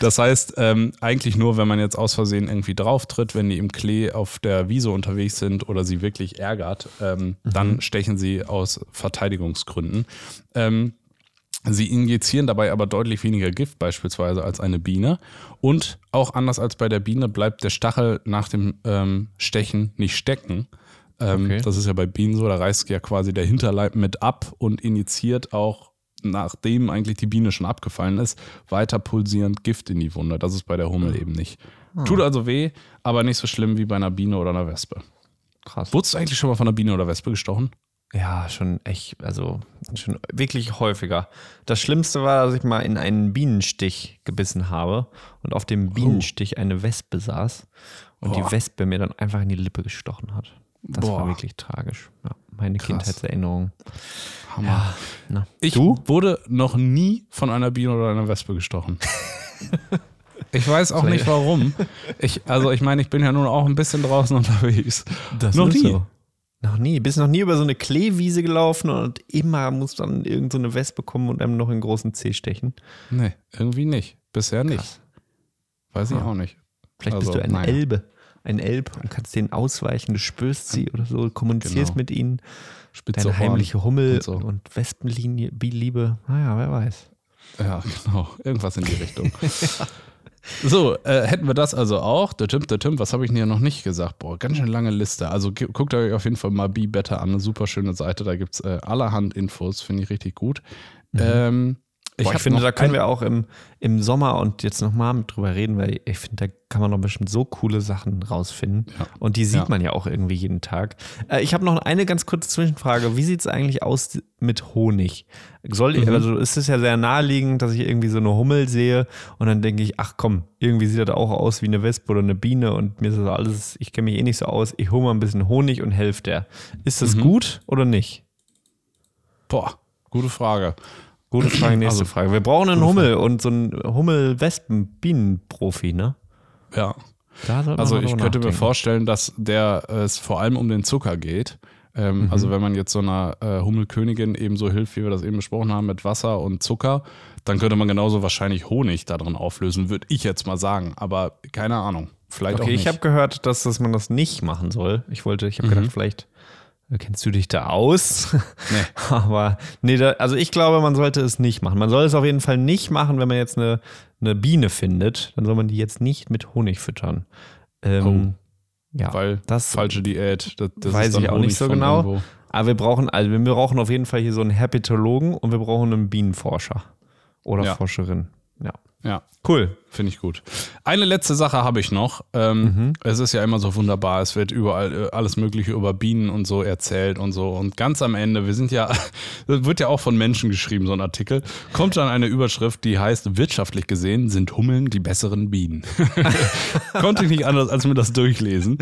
Das heißt, ähm, eigentlich nur, wenn man jetzt aus Versehen irgendwie drauf tritt, wenn die im Klee auf der Wiese unterwegs sind oder sie wirklich ärgert, ähm, dann stechen sie aus Verteidigungsgründen. Ähm, Sie injizieren dabei aber deutlich weniger Gift beispielsweise als eine Biene. Und auch anders als bei der Biene bleibt der Stachel nach dem ähm, Stechen nicht stecken. Ähm, Okay. Das ist ja bei Bienen so, da reißt ja quasi der Hinterleib mit ab und injiziert auch, nachdem eigentlich die Biene schon abgefallen ist, weiter pulsierend Gift in die Wunde. Das ist bei der Hummel eben nicht. Tut also weh, aber nicht so schlimm wie bei einer Biene oder einer Wespe. Krass. Wurdest du eigentlich schon mal von einer Biene oder Wespe gestochen? Ja, schon echt, also schon wirklich häufiger. Das Schlimmste war, dass ich mal in einen Bienenstich gebissen habe und auf dem Bienenstich eine Wespe saß und Boah. die Wespe mir dann einfach in die Lippe gestochen hat. Das war Boah. wirklich tragisch. Ja, meine Krass. Kindheitserinnerung. Hammer. Ja, na. Ich du? wurde noch nie von einer Biene oder einer Wespe gestochen. Ich weiß auch nicht warum. Ich, also ich meine, ich bin ja nun auch ein bisschen draußen unterwegs. noch ist nie. so. Noch nie. Bist noch nie über so eine Kleewiese gelaufen und immer muss dann irgend so eine Wespe kommen und einem noch in den großen Zeh stechen. Nee, irgendwie nicht. Bisher nicht. Krass. Weiß ich Ah. auch nicht. Vielleicht Also, bist du eine naja. Elbe. Ein Elb und kannst denen ausweichen, du spürst sie oder so, kommunizierst Genau. mit ihnen. Spitze Deine heimliche Hummel und so. und Wespenlinie, Liebe. Naja, wer weiß. Ja, genau. Irgendwas in die Richtung. So, äh, hätten wir das also auch. Der Tim, der Tim, was habe ich denn hier noch nicht gesagt? Boah, ganz schön lange Liste. Also guckt euch auf jeden Fall mal Be Better an. Eine super schöne Seite. Da gibt es äh, allerhand Infos. Finde ich richtig gut. Ähm, Ich, Boah, ich hab finde, da können wir auch im, im Sommer und jetzt nochmal drüber reden, weil ich finde, da kann man noch bestimmt so coole Sachen rausfinden. Ja. Und die sieht Ja. man ja auch irgendwie jeden Tag. Äh, ich habe noch eine ganz kurze Zwischenfrage. Wie sieht es eigentlich aus mit Honig? Soll, Mhm. Also ist es ja sehr naheliegend, dass ich irgendwie so eine Hummel sehe und dann denke ich, ach komm, irgendwie sieht das auch aus wie eine Wespe oder eine Biene und mir ist das alles, ich kenne mich eh nicht so aus. Ich hole mal ein bisschen Honig und helfe der. Ist Mhm. das gut oder nicht? Boah, gute Frage. Gute Frage, nächste Also, Frage. Wir brauchen einen Hummel und so einen Hummel-Wespen-Bienen-Profi, ne? Ja. Also ich könnte mir vorstellen, dass der äh, es vor allem um den Zucker geht. Ähm, Mhm. Also wenn man jetzt so einer äh, Hummelkönigin eben so hilft, wie wir das eben besprochen haben, mit Wasser und Zucker, dann könnte man genauso wahrscheinlich Honig da drin auflösen, würde ich jetzt mal sagen. Aber keine Ahnung. Vielleicht auch Okay, nicht. ich habe gehört, dass, dass man das nicht machen soll. Ich wollte, ich habe Mhm. gedacht, vielleicht kennst du dich da aus. Nee. Aber nee, da, also ich glaube, man sollte es nicht machen. Man soll es auf jeden Fall nicht machen, wenn man jetzt eine, eine Biene findet. Dann soll man die jetzt nicht mit Honig füttern. Ähm, ja, Weil das falsche Diät. Das, das weiß ich auch Honig nicht so genau. irgendwo. Aber wir brauchen, also wir brauchen auf jeden Fall hier so einen Herpetologen und wir brauchen einen Bienenforscher oder Ja. Forscherin. Ja. Ja, Cool. finde ich gut. Eine letzte Sache habe ich noch. Ähm, Mhm. Es ist ja immer so wunderbar. Es wird überall äh, alles Mögliche über Bienen und so erzählt und so. Und ganz am Ende, wir sind ja, wird ja auch von Menschen geschrieben, so ein Artikel, kommt dann eine Überschrift, die heißt, wirtschaftlich gesehen sind Hummeln die besseren Bienen. Konnte ich nicht anders als mir das durchlesen.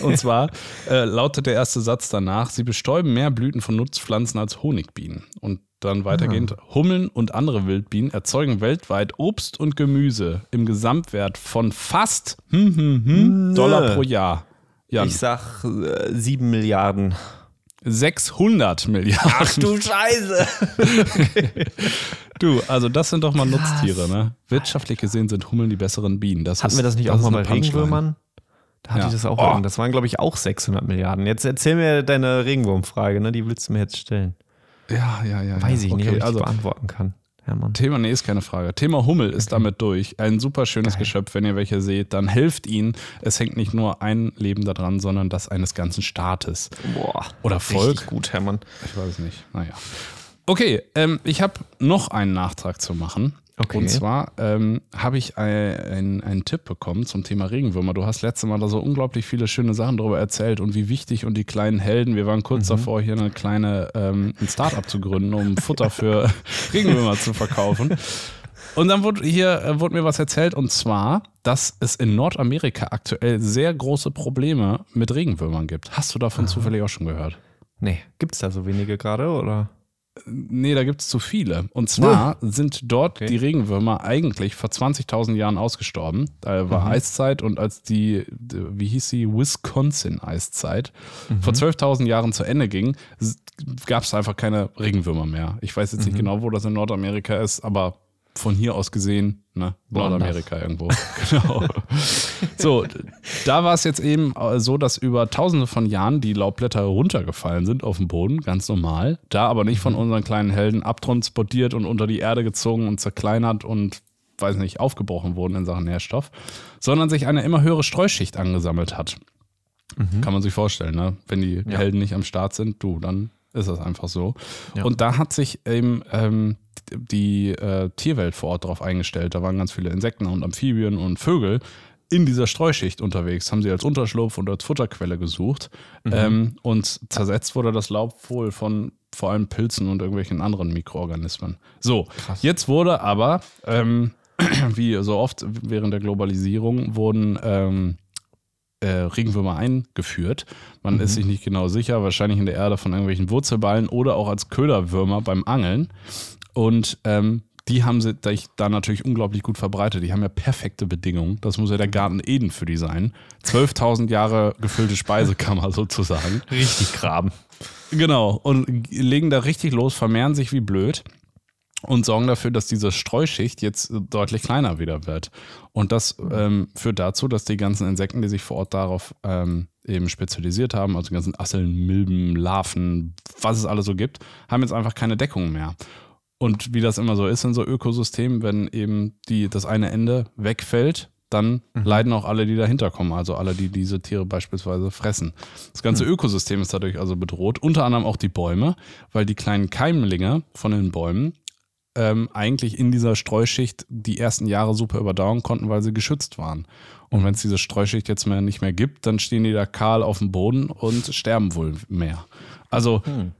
Und zwar äh, lautet der erste Satz danach, sie bestäuben mehr Blüten von Nutzpflanzen als Honigbienen. Und dann weitergehend, Hummeln und andere Wildbienen erzeugen weltweit Obst und Gemüse im Gesamtwert von fast hm, hm, hm. Dollar pro Jahr. Jan, Ich sag äh, sieben Milliarden. 600 Milliarden. Scheiße. Du, also das sind doch mal Nutztiere, ne? Wirtschaftlich gesehen sind Hummeln die besseren Bienen. Das Hatten ist, wir das nicht das auch mal bei. Regenwürmern? Da hatte Ja. ich das auch. Oh. Das waren, glaube ich, auch 600 Milliarden. Jetzt erzähl mir deine Regenwurmfrage, ne? Die willst du mir jetzt stellen. Ja, ja, ja. Weiß ja. ich nicht, okay, ob ich also beantworten kann. Hermann. Thema, nee, ist keine Frage. Thema Hummel ist damit durch. Ein super schönes Geil. Geschöpf, wenn ihr welche seht, dann helft ihnen. Es hängt nicht nur ein Leben daran, sondern das eines ganzen Staates. Boah. Oder Volk. Gut, Hermann. Ich weiß nicht. Naja. Okay, ähm, ich habe noch einen Nachtrag zu machen. Okay. Und zwar ähm, habe ich ein- ein- einen Tipp bekommen zum Thema Regenwürmer. Du hast letztes Mal da so unglaublich viele schöne Sachen darüber erzählt und wie wichtig und die kleinen Helden. Wir waren kurz davor, hier eine kleine ähm, ein Startup zu gründen, um Futter für Regenwürmer zu verkaufen. Und dann wurde hier äh, wurde mir was erzählt und zwar, dass es in Nordamerika aktuell sehr große Probleme mit Regenwürmern gibt. Hast du davon zufällig auch schon gehört? Nee, gibt's da so wenige gerade, oder? Nee, da gibt es zu viele. Und zwar sind dort Okay. die Regenwürmer eigentlich vor 20.000 Jahren ausgestorben. Da war Eiszeit und als die, wie hieß sie, Wisconsin-Eiszeit vor 12.000 Jahren zu Ende ging, gab es einfach keine Regenwürmer mehr. Ich weiß jetzt nicht genau, wo das in Nordamerika ist, aber von hier aus gesehen, ne. Nordamerika irgendwo. genau. So, da war es jetzt eben äh, so, dass über tausende von Jahren die Laubblätter runtergefallen sind auf den Boden, ganz normal. Da aber nicht von unseren kleinen Helden abtransportiert und unter die Erde gezogen und zerkleinert und, weiß nicht, aufgebrochen wurden in Sachen Nährstoff, sondern sich eine immer höhere Streuschicht angesammelt hat. Kann man sich vorstellen, ne? Wenn die Ja. Helden nicht am Start sind, du, dann ist das einfach so. Ja. Und da hat sich eben ähm, die äh, Tierwelt vor Ort drauf eingestellt. Da waren ganz viele Insekten und Amphibien und Vögel in dieser Streuschicht unterwegs, haben sie als Unterschlupf und als Futterquelle gesucht. Ähm, und zersetzt wurde das Laub wohl von vor allem Pilzen und irgendwelchen anderen Mikroorganismen. So, jetzt wurde aber, ähm, wie so oft während der Globalisierung, wurden ähm, äh, Regenwürmer eingeführt. Man ist sich nicht genau sicher, wahrscheinlich in der Erde von irgendwelchen Wurzelballen oder auch als Köderwürmer beim Angeln. Und ähm, die haben sich da natürlich unglaublich gut verbreitet. Die haben ja perfekte Bedingungen. Das muss ja der Garten Eden für die sein. 12.000 Jahre gefüllte Speisekammer sozusagen. Richtig graben. Genau. Und legen da richtig los, vermehren sich wie blöd. und sorgen dafür, dass diese Streuschicht jetzt deutlich kleiner wieder wird. Und das ähm, führt dazu, dass die ganzen Insekten, die sich vor Ort darauf ähm, eben spezialisiert haben, also die ganzen Asseln, Milben, Larven, was es alles so gibt, haben jetzt einfach keine Deckung mehr. Und wie das immer so ist in so Ökosystemen, wenn eben die, das eine Ende wegfällt, dann mhm. leiden auch alle, die dahinter kommen, also alle, die diese Tiere beispielsweise fressen. Das ganze mhm. Ökosystem ist dadurch also bedroht, unter anderem auch die Bäume, weil die kleinen Keimlinge von den Bäumen ähm, eigentlich in dieser Streuschicht die ersten Jahre super überdauern konnten, weil sie geschützt waren. Und mhm. wenn es diese Streuschicht jetzt mehr nicht mehr gibt, dann stehen die da kahl auf dem Boden und sterben wohl mehr. Also mhm.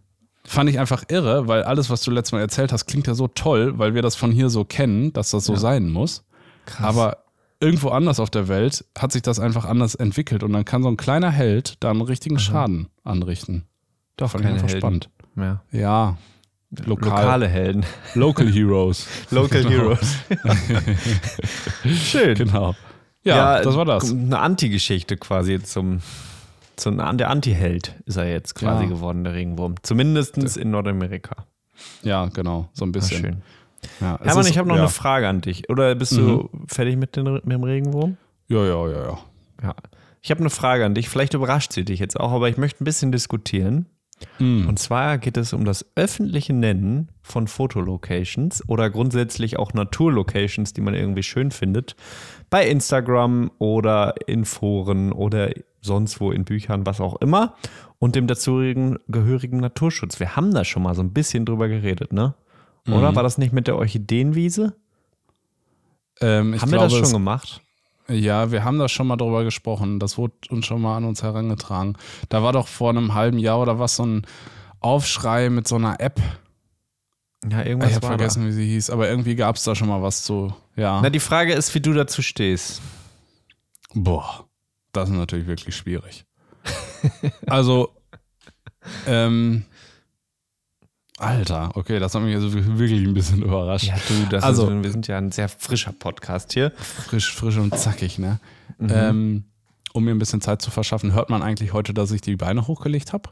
Fand ich einfach irre, weil alles, was du letztes Mal erzählt hast, klingt ja so toll, weil wir das von hier so kennen, dass das so ja. sein muss. Krass. Aber irgendwo anders auf der Welt hat sich das einfach anders entwickelt und dann kann so ein kleiner Held da einen richtigen. Schaden anrichten. Da fand ich einfach Helden spannend. Mehr. Ja, Lokal, lokale Helden. Local Heroes. Local genau. Heroes. Schön. Genau. Ja, ja, das war das. Eine Anti-Geschichte quasi zum, zum der Anti-Held ist er jetzt quasi ja. geworden, der Regenwurm. Zumindest in Nordamerika. Ja, genau, so ein bisschen. schön. Ja, Hermann, ich habe noch ja. eine Frage an dich. Oder bist du mhm. fertig mit, den, mit dem Regenwurm? Ja, ja, ja, ja. ja. Ich habe eine Frage an dich. Vielleicht überrascht sie dich jetzt auch, aber ich möchte ein bisschen diskutieren. Mm. Und zwar geht es um das öffentliche Nennen von Fotolocations oder grundsätzlich auch Naturlocations, die man irgendwie schön findet, bei Instagram oder in Foren oder sonst wo in Büchern, was auch immer, und dem dazugehörigen gehörigen Naturschutz. Wir haben da schon mal so ein bisschen drüber geredet, ne? Oder mm. war das nicht mit der Orchideenwiese? Ähm, haben wir glaube, das schon gemacht? Ja, wir haben da schon mal drüber gesprochen. Das wurde uns schon mal an uns herangetragen. Da war doch vor einem halben Jahr oder was so ein Aufschrei mit so einer App. Ja, irgendwas. Ich habe vergessen, da. wie sie hieß, aber irgendwie gab es da schon mal was zu. Ja. Na, die Frage ist, wie du dazu stehst. Boah, das ist natürlich wirklich schwierig. also, ähm, Alter, okay, das hat mich also wirklich ein bisschen überrascht. Ja, du, das also, ist, wir sind ja ein sehr frischer Podcast hier. Frisch, frisch und zackig, ne? Mhm. Ähm, um mir ein bisschen Zeit zu verschaffen, hört man eigentlich heute, dass ich die Beine hochgelegt habe?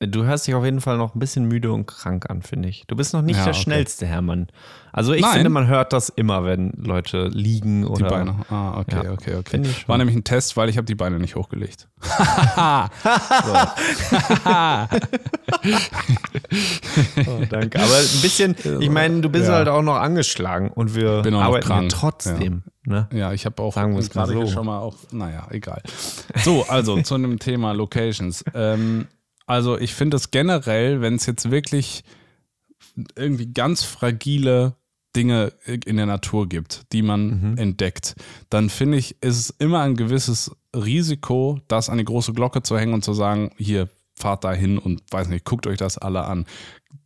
Du hörst dich auf jeden Fall noch ein bisschen müde und krank an, finde ich. Du bist noch nicht ja, der okay. schnellste, Hermann. Also ich Nein. finde, man hört das immer, wenn Leute liegen oder. Die Beine. Ah, okay, ja, okay, okay. War nämlich ein Test, weil ich habe die Beine nicht hochgelegt. oh, danke. Aber ein bisschen, ich meine, du bist ja. halt auch noch angeschlagen und wir Bin auch arbeiten krank. trotzdem. Ja, ne? ja ich habe auch Sagen gerade so. schon mal auch, naja, egal. So, also zu einem Thema Locations. Ähm, also ich finde es generell, wenn es jetzt wirklich irgendwie ganz fragile Dinge in der Natur gibt, die man mhm. entdeckt, dann finde ich, ist es immer ein gewisses Risiko, das an die große Glocke zu hängen und zu sagen, hier, fahrt da hin und weiß nicht, guckt euch das alle an.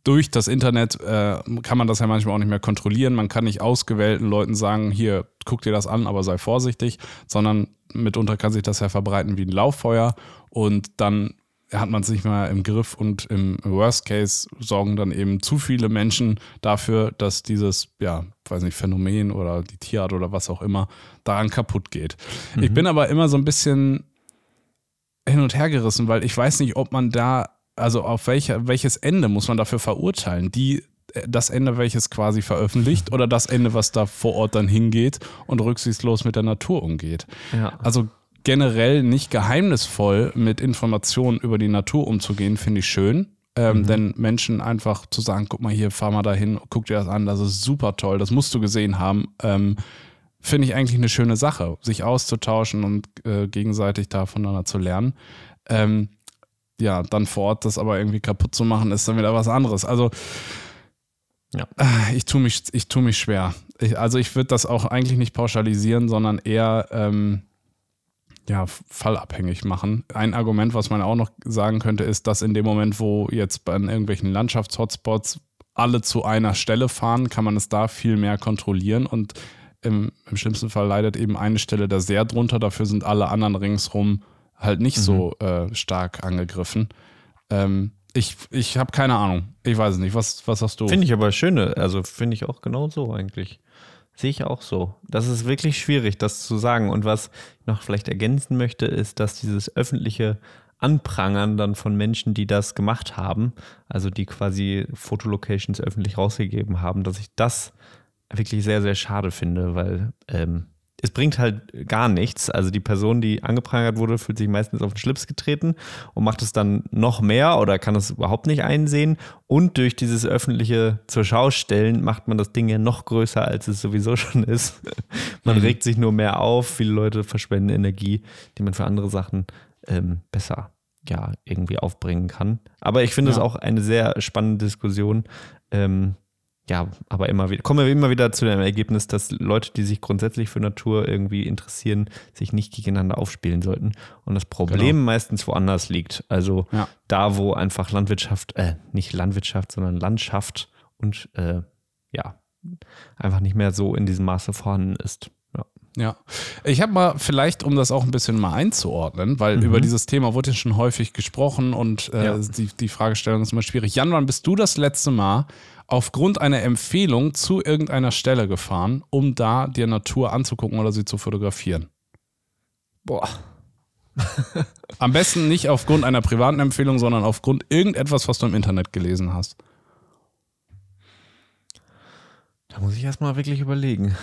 Durch das Internet äh, kann man das ja manchmal auch nicht mehr kontrollieren. Man kann nicht ausgewählten Leuten sagen, hier, guck dir das an, aber sei vorsichtig, sondern mitunter kann sich das ja verbreiten wie ein Lauffeuer und dann hat man es nicht mal im Griff und im Worst Case sorgen dann eben zu viele Menschen dafür, dass dieses, ja, weiß nicht, Phänomen oder die Tierart oder was auch immer daran kaputt geht. Mhm. Ich bin aber immer so ein bisschen hin und her gerissen, weil ich weiß nicht, ob man da, also auf welche, welches Ende muss man dafür verurteilen? Die, das Ende, welches quasi veröffentlicht oder das Ende, was da vor Ort dann hingeht und rücksichtslos mit der Natur umgeht. Ja. Also generell nicht geheimnisvoll mit Informationen über die Natur umzugehen, finde ich schön. Ähm, mhm. Denn Menschen einfach zu sagen, guck mal hier, fahr mal dahin, guck dir das an, das ist super toll, das musst du gesehen haben, ähm, finde ich eigentlich eine schöne Sache, sich auszutauschen und äh, gegenseitig da voneinander zu lernen. Ähm, ja, dann vor Ort das aber irgendwie kaputt zu machen, ist dann wieder was anderes. Also ja. Äh, ich tue mich, ich tue mich schwer. Ich, also ich würde das auch eigentlich nicht pauschalisieren, sondern eher ähm, ja, fallabhängig machen. Ein Argument, was man auch noch sagen könnte, ist, dass in dem Moment, wo jetzt bei irgendwelchen Landschaftshotspots alle zu einer Stelle fahren, kann man es da viel mehr kontrollieren und im, im schlimmsten Fall leidet eben eine Stelle da sehr drunter, dafür sind alle anderen ringsrum halt nicht mhm. so äh, stark angegriffen. Ähm, ich ich habe keine Ahnung. Ich weiß es nicht. Was, was hast du? Finde ich aber schöne. Also finde ich auch genau so eigentlich. Sehe ich auch so. Das ist wirklich schwierig, das zu sagen. Und was ich noch vielleicht ergänzen möchte, ist, dass dieses öffentliche Anprangern dann von Menschen, die das gemacht haben, also die quasi Fotolocations öffentlich rausgegeben haben, dass ich das wirklich sehr, sehr schade finde, weil ähm, es bringt halt gar nichts. Also die Person, die angeprangert wurde, fühlt sich meistens auf den Schlips getreten und macht es dann noch mehr oder kann es überhaupt nicht einsehen. Und durch dieses öffentliche zur Schau stellen macht man das Ding ja noch größer, als es sowieso schon ist. man mhm. regt sich nur mehr auf. Viele Leute verschwenden Energie, die man für andere Sachen ähm, besser ja irgendwie aufbringen kann. Aber ich finde es ja. auch eine sehr spannende Diskussion. Ähm, ja, aber immer wieder, kommen wir immer wieder zu dem Ergebnis, dass Leute, die sich grundsätzlich für Natur irgendwie interessieren, sich nicht gegeneinander aufspielen sollten. Und das Problem genau. meistens woanders liegt. Also ja. da, wo einfach Landwirtschaft, äh, nicht Landwirtschaft, sondern Landschaft und äh, ja, einfach nicht mehr so in diesem Maße vorhanden ist. Ja, ich habe mal vielleicht, um das auch ein bisschen mal einzuordnen, weil mhm. über dieses Thema wurde ja schon häufig gesprochen und äh, ja. die, die Fragestellung ist immer schwierig. Jan, wann bist du das letzte Mal aufgrund einer Empfehlung zu irgendeiner Stelle gefahren, um da dir Natur anzugucken oder sie zu fotografieren? Boah. Am besten nicht aufgrund einer privaten Empfehlung, sondern aufgrund irgendetwas, was du im Internet gelesen hast. Da muss ich erstmal wirklich überlegen.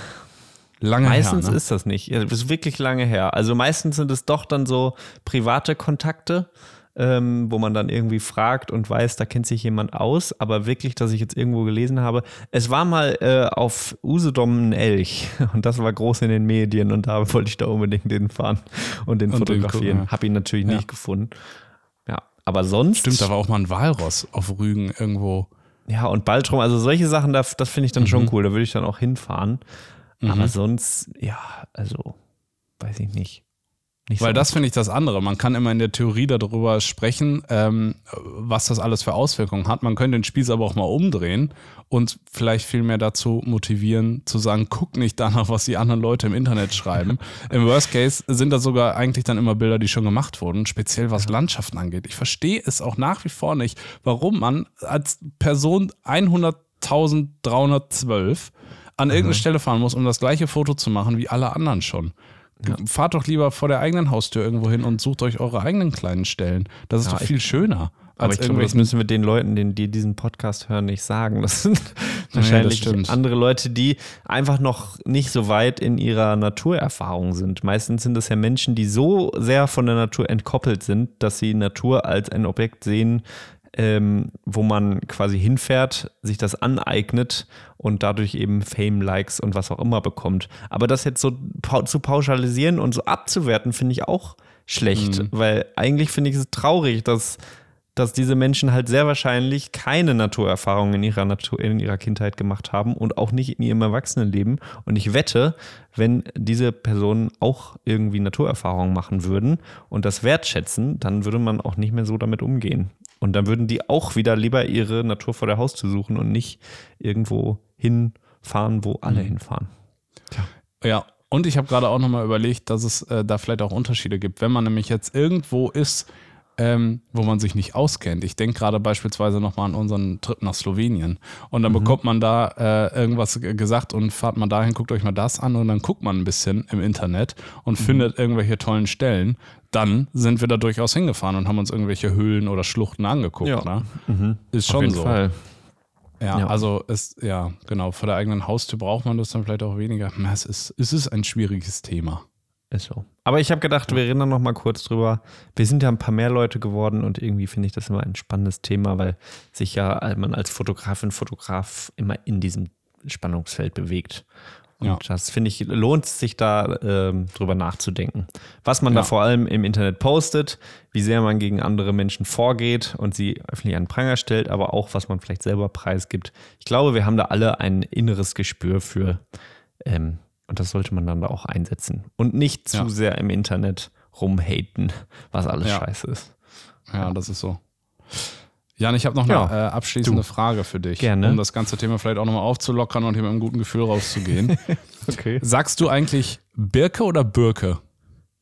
Lange meistens her, ne? ist das nicht. Das ist wirklich lange her. Also meistens sind es doch dann so private Kontakte, ähm, wo man dann irgendwie fragt und weiß, da kennt sich jemand aus. Aber wirklich, dass ich jetzt irgendwo gelesen habe, es war mal äh, auf Usedom ein Elch und das war groß in den Medien und da wollte ich da unbedingt den fahren und den und fotografieren. Den ja. Hab ihn natürlich ja. nicht gefunden. Ja, aber sonst. Stimmt, da war auch mal ein Walross auf Rügen irgendwo. Ja, und Baltrum, also solche Sachen, das, das finde ich dann mhm. schon cool. Da würde ich dann auch hinfahren. Mhm. Aber sonst, ja, also, weiß ich nicht. Nicht Weil so das finde ich das andere. Man kann immer in der Theorie darüber sprechen, ähm, was das alles für Auswirkungen hat. Man könnte den Spieß aber auch mal umdrehen und vielleicht viel mehr dazu motivieren, zu sagen, guck nicht danach, was die anderen Leute im Internet schreiben. Im Worst Case sind das sogar eigentlich dann immer Bilder, die schon gemacht wurden, speziell was Landschaften angeht. Ich verstehe es auch nach wie vor nicht, warum man als Person 100.312 an irgendeine mhm. Stelle fahren muss, um das gleiche Foto zu machen wie alle anderen schon. Ja. Fahrt doch lieber vor der eigenen Haustür irgendwo hin und sucht euch eure eigenen kleinen Stellen. Das ist ja, doch viel schöner. Aber ich glaube, das müssen wir den Leuten, die diesen Podcast hören, nicht sagen. Das sind wahrscheinlich das andere Leute, die einfach noch nicht so weit in ihrer Naturerfahrung sind. Meistens sind es ja Menschen, die so sehr von der Natur entkoppelt sind, dass sie Natur als ein Objekt sehen, ähm, wo man quasi hinfährt, sich das aneignet und dadurch eben Fame, Likes und was auch immer bekommt. Aber das jetzt so zu pauschalisieren und so abzuwerten, finde ich auch schlecht, mhm. weil eigentlich finde ich es traurig, dass, dass diese Menschen halt sehr wahrscheinlich keine Naturerfahrung in ihrer, Natur, in ihrer Kindheit gemacht haben und auch nicht in ihrem Erwachsenenleben. Und ich wette, wenn diese Personen auch irgendwie Naturerfahrungen machen würden und das wertschätzen, dann würde man auch nicht mehr so damit umgehen. Und dann würden die auch wieder lieber ihre Natur vor der Haustür suchen und nicht irgendwo hinfahren, wo alle mhm. hinfahren. Tja. Ja, und ich habe gerade auch nochmal überlegt, dass es äh, da vielleicht auch Unterschiede gibt. Wenn man nämlich jetzt irgendwo ist, ähm, wo man sich nicht auskennt. Ich denke gerade beispielsweise nochmal an unseren Trip nach Slowenien. Und dann mhm. bekommt man da äh, irgendwas gesagt und fahrt man dahin, guckt euch mal das an und dann guckt man ein bisschen im Internet und mhm. findet irgendwelche tollen Stellen. Dann sind wir da durchaus hingefahren und haben uns irgendwelche Höhlen oder Schluchten angeguckt. Ja. Ne? Mhm. Ist schon Auf jeden so. Fall. Ja, ja, also ist, ja, genau, vor der eigenen Haustür braucht man das dann vielleicht auch weniger. Es ist, es ist ein schwieriges Thema. Ist so. Aber ich habe gedacht, wir reden dann noch mal kurz drüber. Wir sind ja ein paar mehr Leute geworden und irgendwie finde ich das immer ein spannendes Thema, weil sich ja man als Fotografin, Fotograf immer in diesem Spannungsfeld bewegt. Und ja. das finde ich, lohnt sich da ähm, drüber nachzudenken. Was man ja. da vor allem im Internet postet, wie sehr man gegen andere Menschen vorgeht und sie öffentlich an Pranger stellt, aber auch, was man vielleicht selber preisgibt. Ich glaube, wir haben da alle ein inneres Gespür für, ähm, und das sollte man dann da auch einsetzen. Und nicht zu ja. sehr im Internet rumhaten, was alles scheiße ist. Ja, das ist so. Jan, ich habe noch ja. eine äh, abschließende du. Frage für dich, Gerne. um das ganze Thema vielleicht auch nochmal aufzulockern und hier mit einem guten Gefühl rauszugehen. okay. Sagst du eigentlich Birke oder Birke?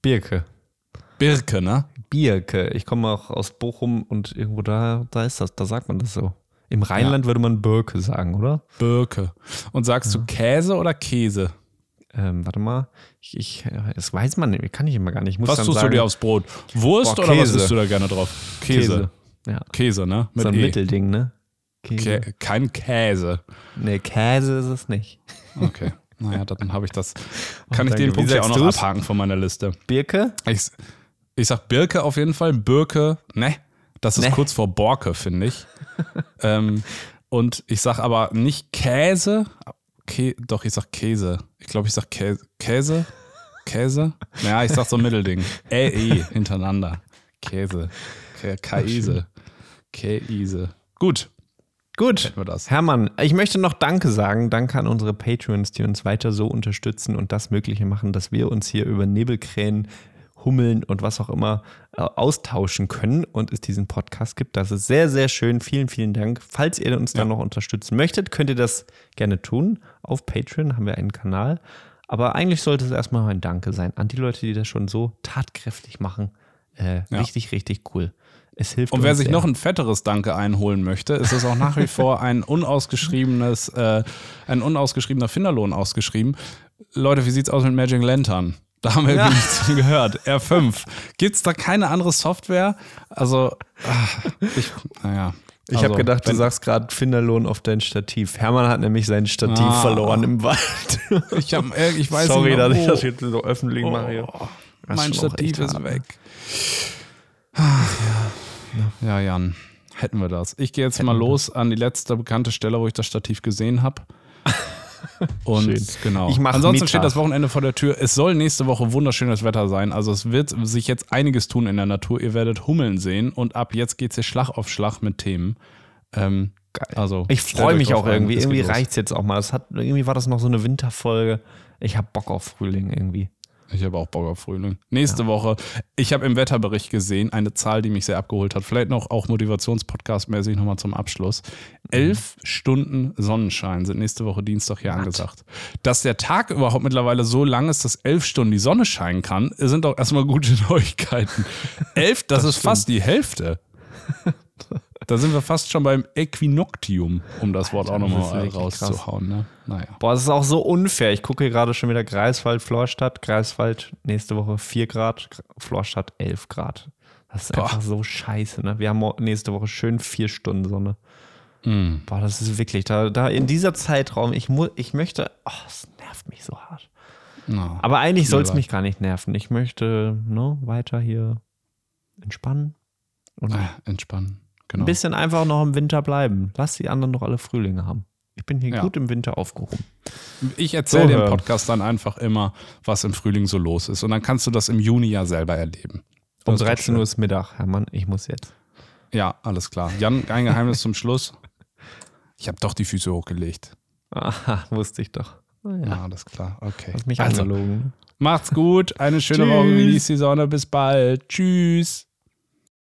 Birke. Birke, ne? Birke. Ich komme auch aus Bochum und irgendwo da, da ist das, da sagt man das so. Im Rheinland ja. würde man Birke sagen, oder? Birke. Und sagst ja. du Käse oder Käse? ähm, warte mal, ich, ich, das weiß man nicht, kann ich immer gar nicht. Was tust sagen, du dir aufs Brot? Wurst Boah, oder was Käse. isst du da gerne drauf? Käse. Ja, Käse, ne? Mit so ein E. Mittelding, ne? Käse. Kä kein Käse. Nee, Käse ist es nicht. Okay. Naja, dann habe ich das. Kann ich danke. den Punkt ja auch noch du's? abhaken von meiner Liste. Birke? Ich, ich sag Birke auf jeden Fall. Birke, ne? Das ist Ne. kurz vor Borke, finde ich. ähm, und ich sag aber nicht Käse. Kä doch, ich sag Käse. Ich glaube, ich sag Käse. Käse? Käse? Naja, ich sag so ein Mittelding. Ä, E hintereinander. Käse. Kä- Käse. Käse. Gut, Gut. Hermann, ich möchte noch Danke sagen. Danke an unsere Patrons, die uns weiter so unterstützen und das Mögliche machen, dass wir uns hier über Nebelkrähen, Hummeln und was auch immer äh, austauschen können und es diesen Podcast gibt. Das ist sehr, sehr schön. Vielen, vielen Dank. Falls ihr uns dann noch unterstützen möchtet, könnt ihr das gerne tun. Auf Patreon haben wir einen Kanal. Aber eigentlich sollte es erstmal ein Danke sein an die Leute, die das schon so tatkräftig machen. Äh, Ja. Richtig, richtig cool. Es hilft Und wer sich sehr. noch ein fetteres Danke einholen möchte, ist es auch nach wie vor ein unausgeschriebenes, äh, ein unausgeschriebener Finderlohn ausgeschrieben. Leute, wie sieht's aus mit Magic Lantern? Da haben wir Ja. nichts von gehört. R5. Gibt's da keine andere Software? Also, ah, ich, naja. Ich also, habe gedacht, du sagst gerade Finderlohn auf dein Stativ. Hermann hat nämlich sein Stativ Ah. verloren im Wald. ich, hab, äh, ich weiß Sorry, nicht dass ich das jetzt so öffentlich mache. hier. Oh, Das mein Stativ ist hart, ne? weg. Ja, Jan, hätten wir das. Ich gehe jetzt mal wir los an die letzte bekannte Stelle, wo ich das Stativ gesehen habe. Und Schön. genau. Ansonsten Mittag. steht das Wochenende vor der Tür. Es soll nächste Woche wunderschönes Wetter sein. Also es wird sich jetzt einiges tun in der Natur. Ihr werdet Hummeln sehen und ab jetzt geht es hier Schlag auf Schlag mit Themen. Ähm, Geil. Also Ich freue mich auch irgendwie. Es Irgendwie reicht es jetzt auch mal. Das hat, irgendwie war das noch so eine Winterfolge. Ich habe Bock auf Frühling irgendwie. Ich habe auch Bock auf Frühling. Nächste Woche, ich habe im Wetterbericht gesehen, eine Zahl, die mich sehr abgeholt hat. Vielleicht noch auch Motivationspodcast-mäßig nochmal zum Abschluss. Elf Stunden Sonnenschein sind nächste Woche Dienstag hier angesagt. Dass der Tag überhaupt mittlerweile so lang ist, dass elf Stunden die Sonne scheinen kann, sind doch erstmal gute Neuigkeiten. elf, das, ist fast die Hälfte. Da sind wir fast schon beim Äquinoctium, um das Wort auch das ist nochmal rauszuhauen. Ne? Naja. Boah, das ist auch so unfair. Ich gucke hier gerade schon wieder Greifswald, Florstadt. Greifswald nächste Woche 4 Grad, Florstadt 11 Grad. Das ist Boah. einfach so scheiße, ne? Wir haben nächste Woche schön vier Stunden Sonne. Mm. Boah, das ist wirklich, da, da in dieser Zeitraum, ich, mu ich möchte, oh, es nervt mich so hart. No. Aber eigentlich soll es mich gar nicht nerven. Ich möchte ne, weiter hier entspannen und Ah, entspannen. Genau. ein bisschen einfach noch im Winter bleiben. Lass die anderen doch alle Frühlinge haben. Ich bin hier Ja. gut im Winter aufgehoben. Ich erzähle So, hör. Podcast dann einfach immer, was im Frühling so los ist. Und dann kannst du das im Juni ja selber erleben. Um Das ist doch 13 Uhr ist Mittag, Hermann. Ich muss jetzt. Ja, alles klar. Jan, ein Geheimnis zum Schluss. Ich habe doch die Füße hochgelegt. Aha, wusste ich doch. Ja, Ja, alles klar. Okay. hast mich also, angelogen. macht's gut. Eine schöne. Woche. Genießt die Sonne. Bis bald. Tschüss.